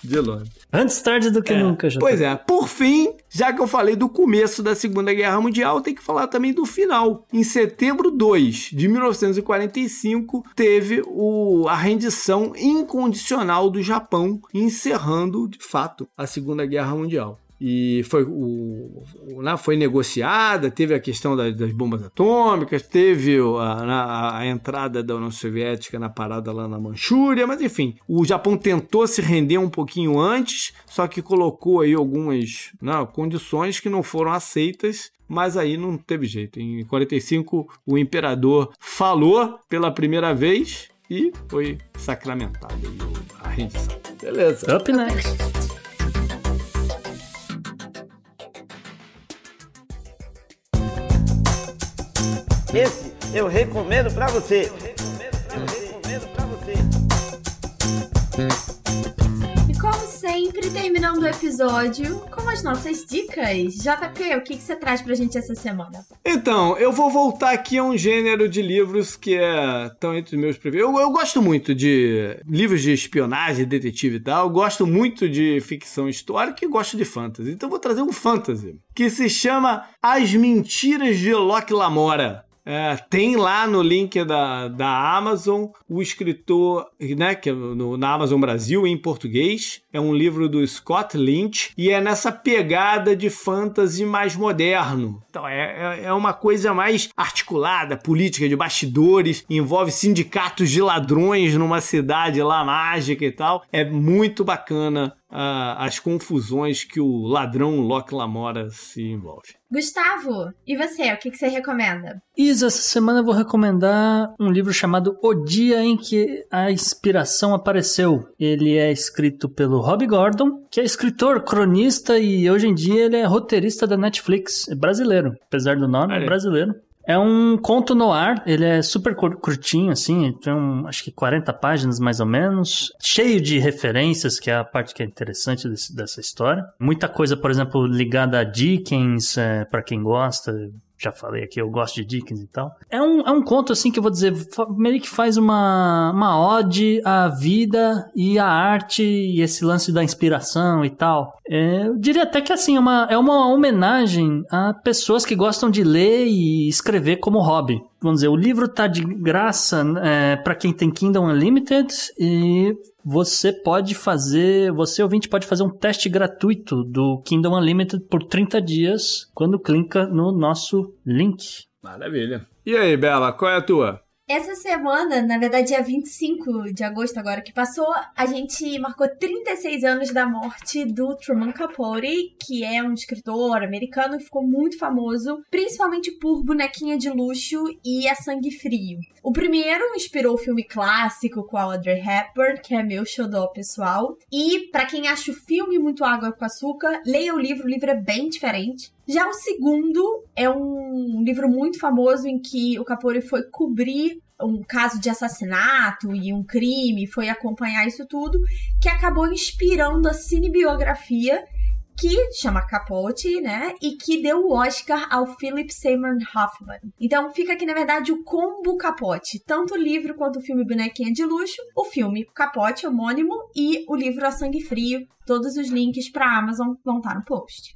de Londres. Antes tarde do que nunca, já. Pois é, por fim, já que eu falei do começo da Segunda Guerra Mundial, tem que falar também do final. Em setembro 2 de 1945, teve o, a rendição incondicional do Japão, encerrando, de fato, a Segunda Guerra Mundial. E foi, o, né, foi negociada, teve a questão das, das bombas atômicas, teve a, a entrada da União Soviética na parada lá na Manchúria, mas enfim, o Japão tentou se render um pouquinho antes, só que colocou aí algumas né, condições que não foram aceitas, mas aí não teve jeito. Em 45, o imperador falou pela primeira vez e foi sacramentado a rendição. Beleza. Up next. Esse eu recomendo pra você. Eu recomendo pra você. E como sempre, terminando o episódio com as nossas dicas. JP, o que, que você traz pra gente essa semana? Então, eu vou voltar aqui a um gênero de livros que é tão entre os meus preferidos. Eu, eu gosto muito de livros de espionagem, detetive e tal. Eu gosto muito de ficção histórica e gosto de fantasy. Então eu vou trazer um fantasy que se chama As Mentiras de Locke Lamora. É, tem lá no link da, da Amazon o escritor, né, que é no, na Amazon Brasil, em português. É um livro do Scott Lynch e é nessa pegada de fantasy mais moderno. Então é, é, é uma coisa mais articulada, política, de bastidores, envolve sindicatos de ladrões numa cidade lá mágica e tal. É muito bacana uh, as confusões que o ladrão Locke Lamora se envolve. Gustavo, e você? O que, que você recomenda? Isa, essa semana eu vou recomendar um livro chamado O Dia em que a Inspiração Apareceu. Ele é escrito pelo Rob Gordon, que é escritor, cronista e hoje em dia ele é roteirista da Netflix. É brasileiro, apesar do nome, é brasileiro. É um conto no ar, ele é super curtinho, assim, tem um, acho que 40 páginas mais ou menos, cheio de referências, que é a parte que é interessante desse, dessa história. Muita coisa, por exemplo, ligada a Dickens, é, para quem gosta, já falei aqui, eu gosto de Dickens e tal. É um, é um conto, assim, que eu vou dizer, meio que faz uma, uma ode à vida e à arte e esse lance da inspiração e tal. É, eu diria até que, assim, é uma, é uma homenagem a pessoas que gostam de ler e escrever como hobby. Vamos dizer, o livro tá de graça é, para quem tem Kindle Unlimited e você pode fazer, você ouvinte pode fazer um teste gratuito do Kingdom Unlimited por 30 dias quando clica no nosso link. Maravilha. E aí, Bela, qual é a tua? Essa semana, na verdade, dia 25 de agosto agora que passou, a gente marcou 36 anos da morte do Truman Capote, que é um escritor americano que ficou muito famoso, principalmente por Bonequinha de Luxo e A Sangue Frio. O primeiro inspirou o filme clássico com a Audrey Hepburn, que é meu xodó pessoal. E para quem acha o filme muito água com açúcar, leia o livro, o livro é bem diferente. Já o segundo é um livro muito famoso em que o Capori foi cobrir um caso de assassinato e um crime, foi acompanhar isso tudo, que acabou inspirando a cinebiografia que chama Capote, né? E que deu o Oscar ao Philip Seymour Hoffman. Então fica aqui, na verdade, o combo Capote. Tanto o livro quanto o filme Bonequinha de Luxo, o filme Capote homônimo e o livro A Sangue Frio. Todos os links para Amazon vão estar no post.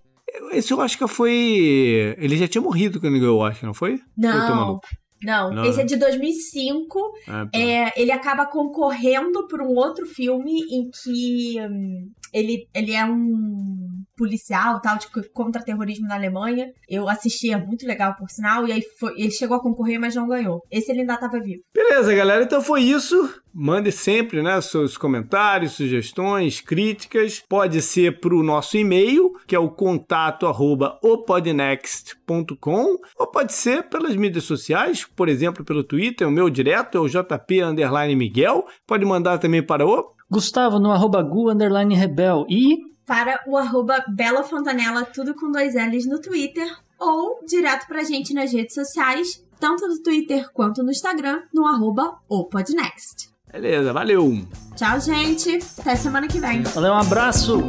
Esse Oscar foi. Ele já tinha morrido quando ganhou o Oscar, não foi? Não. Não, não, esse é de 2005. Ah, tá. é, ele acaba concorrendo por um outro filme em que hum, ele, ele é um policial tal de contra-terrorismo na Alemanha. Eu assisti, é muito legal, por sinal. E aí foi, ele chegou a concorrer, mas não ganhou. Esse ele ainda estava vivo. Beleza, galera. Então foi isso. Mande sempre né, seus comentários, sugestões, críticas. Pode ser para o nosso e-mail, que é o contato arroba opodnext.com, ou pode ser pelas mídias sociais, por exemplo, pelo Twitter, o meu direto é o JP Miguel. Pode mandar também para o Gustavo no arroba gu underline rebel e para o arroba Bela Fontanella, tudo com dois L's no Twitter, ou direto pra gente nas redes sociais, tanto no Twitter quanto no Instagram, no arroba Beleza, valeu! Tchau, gente! Até semana que vem! Valeu, um abraço!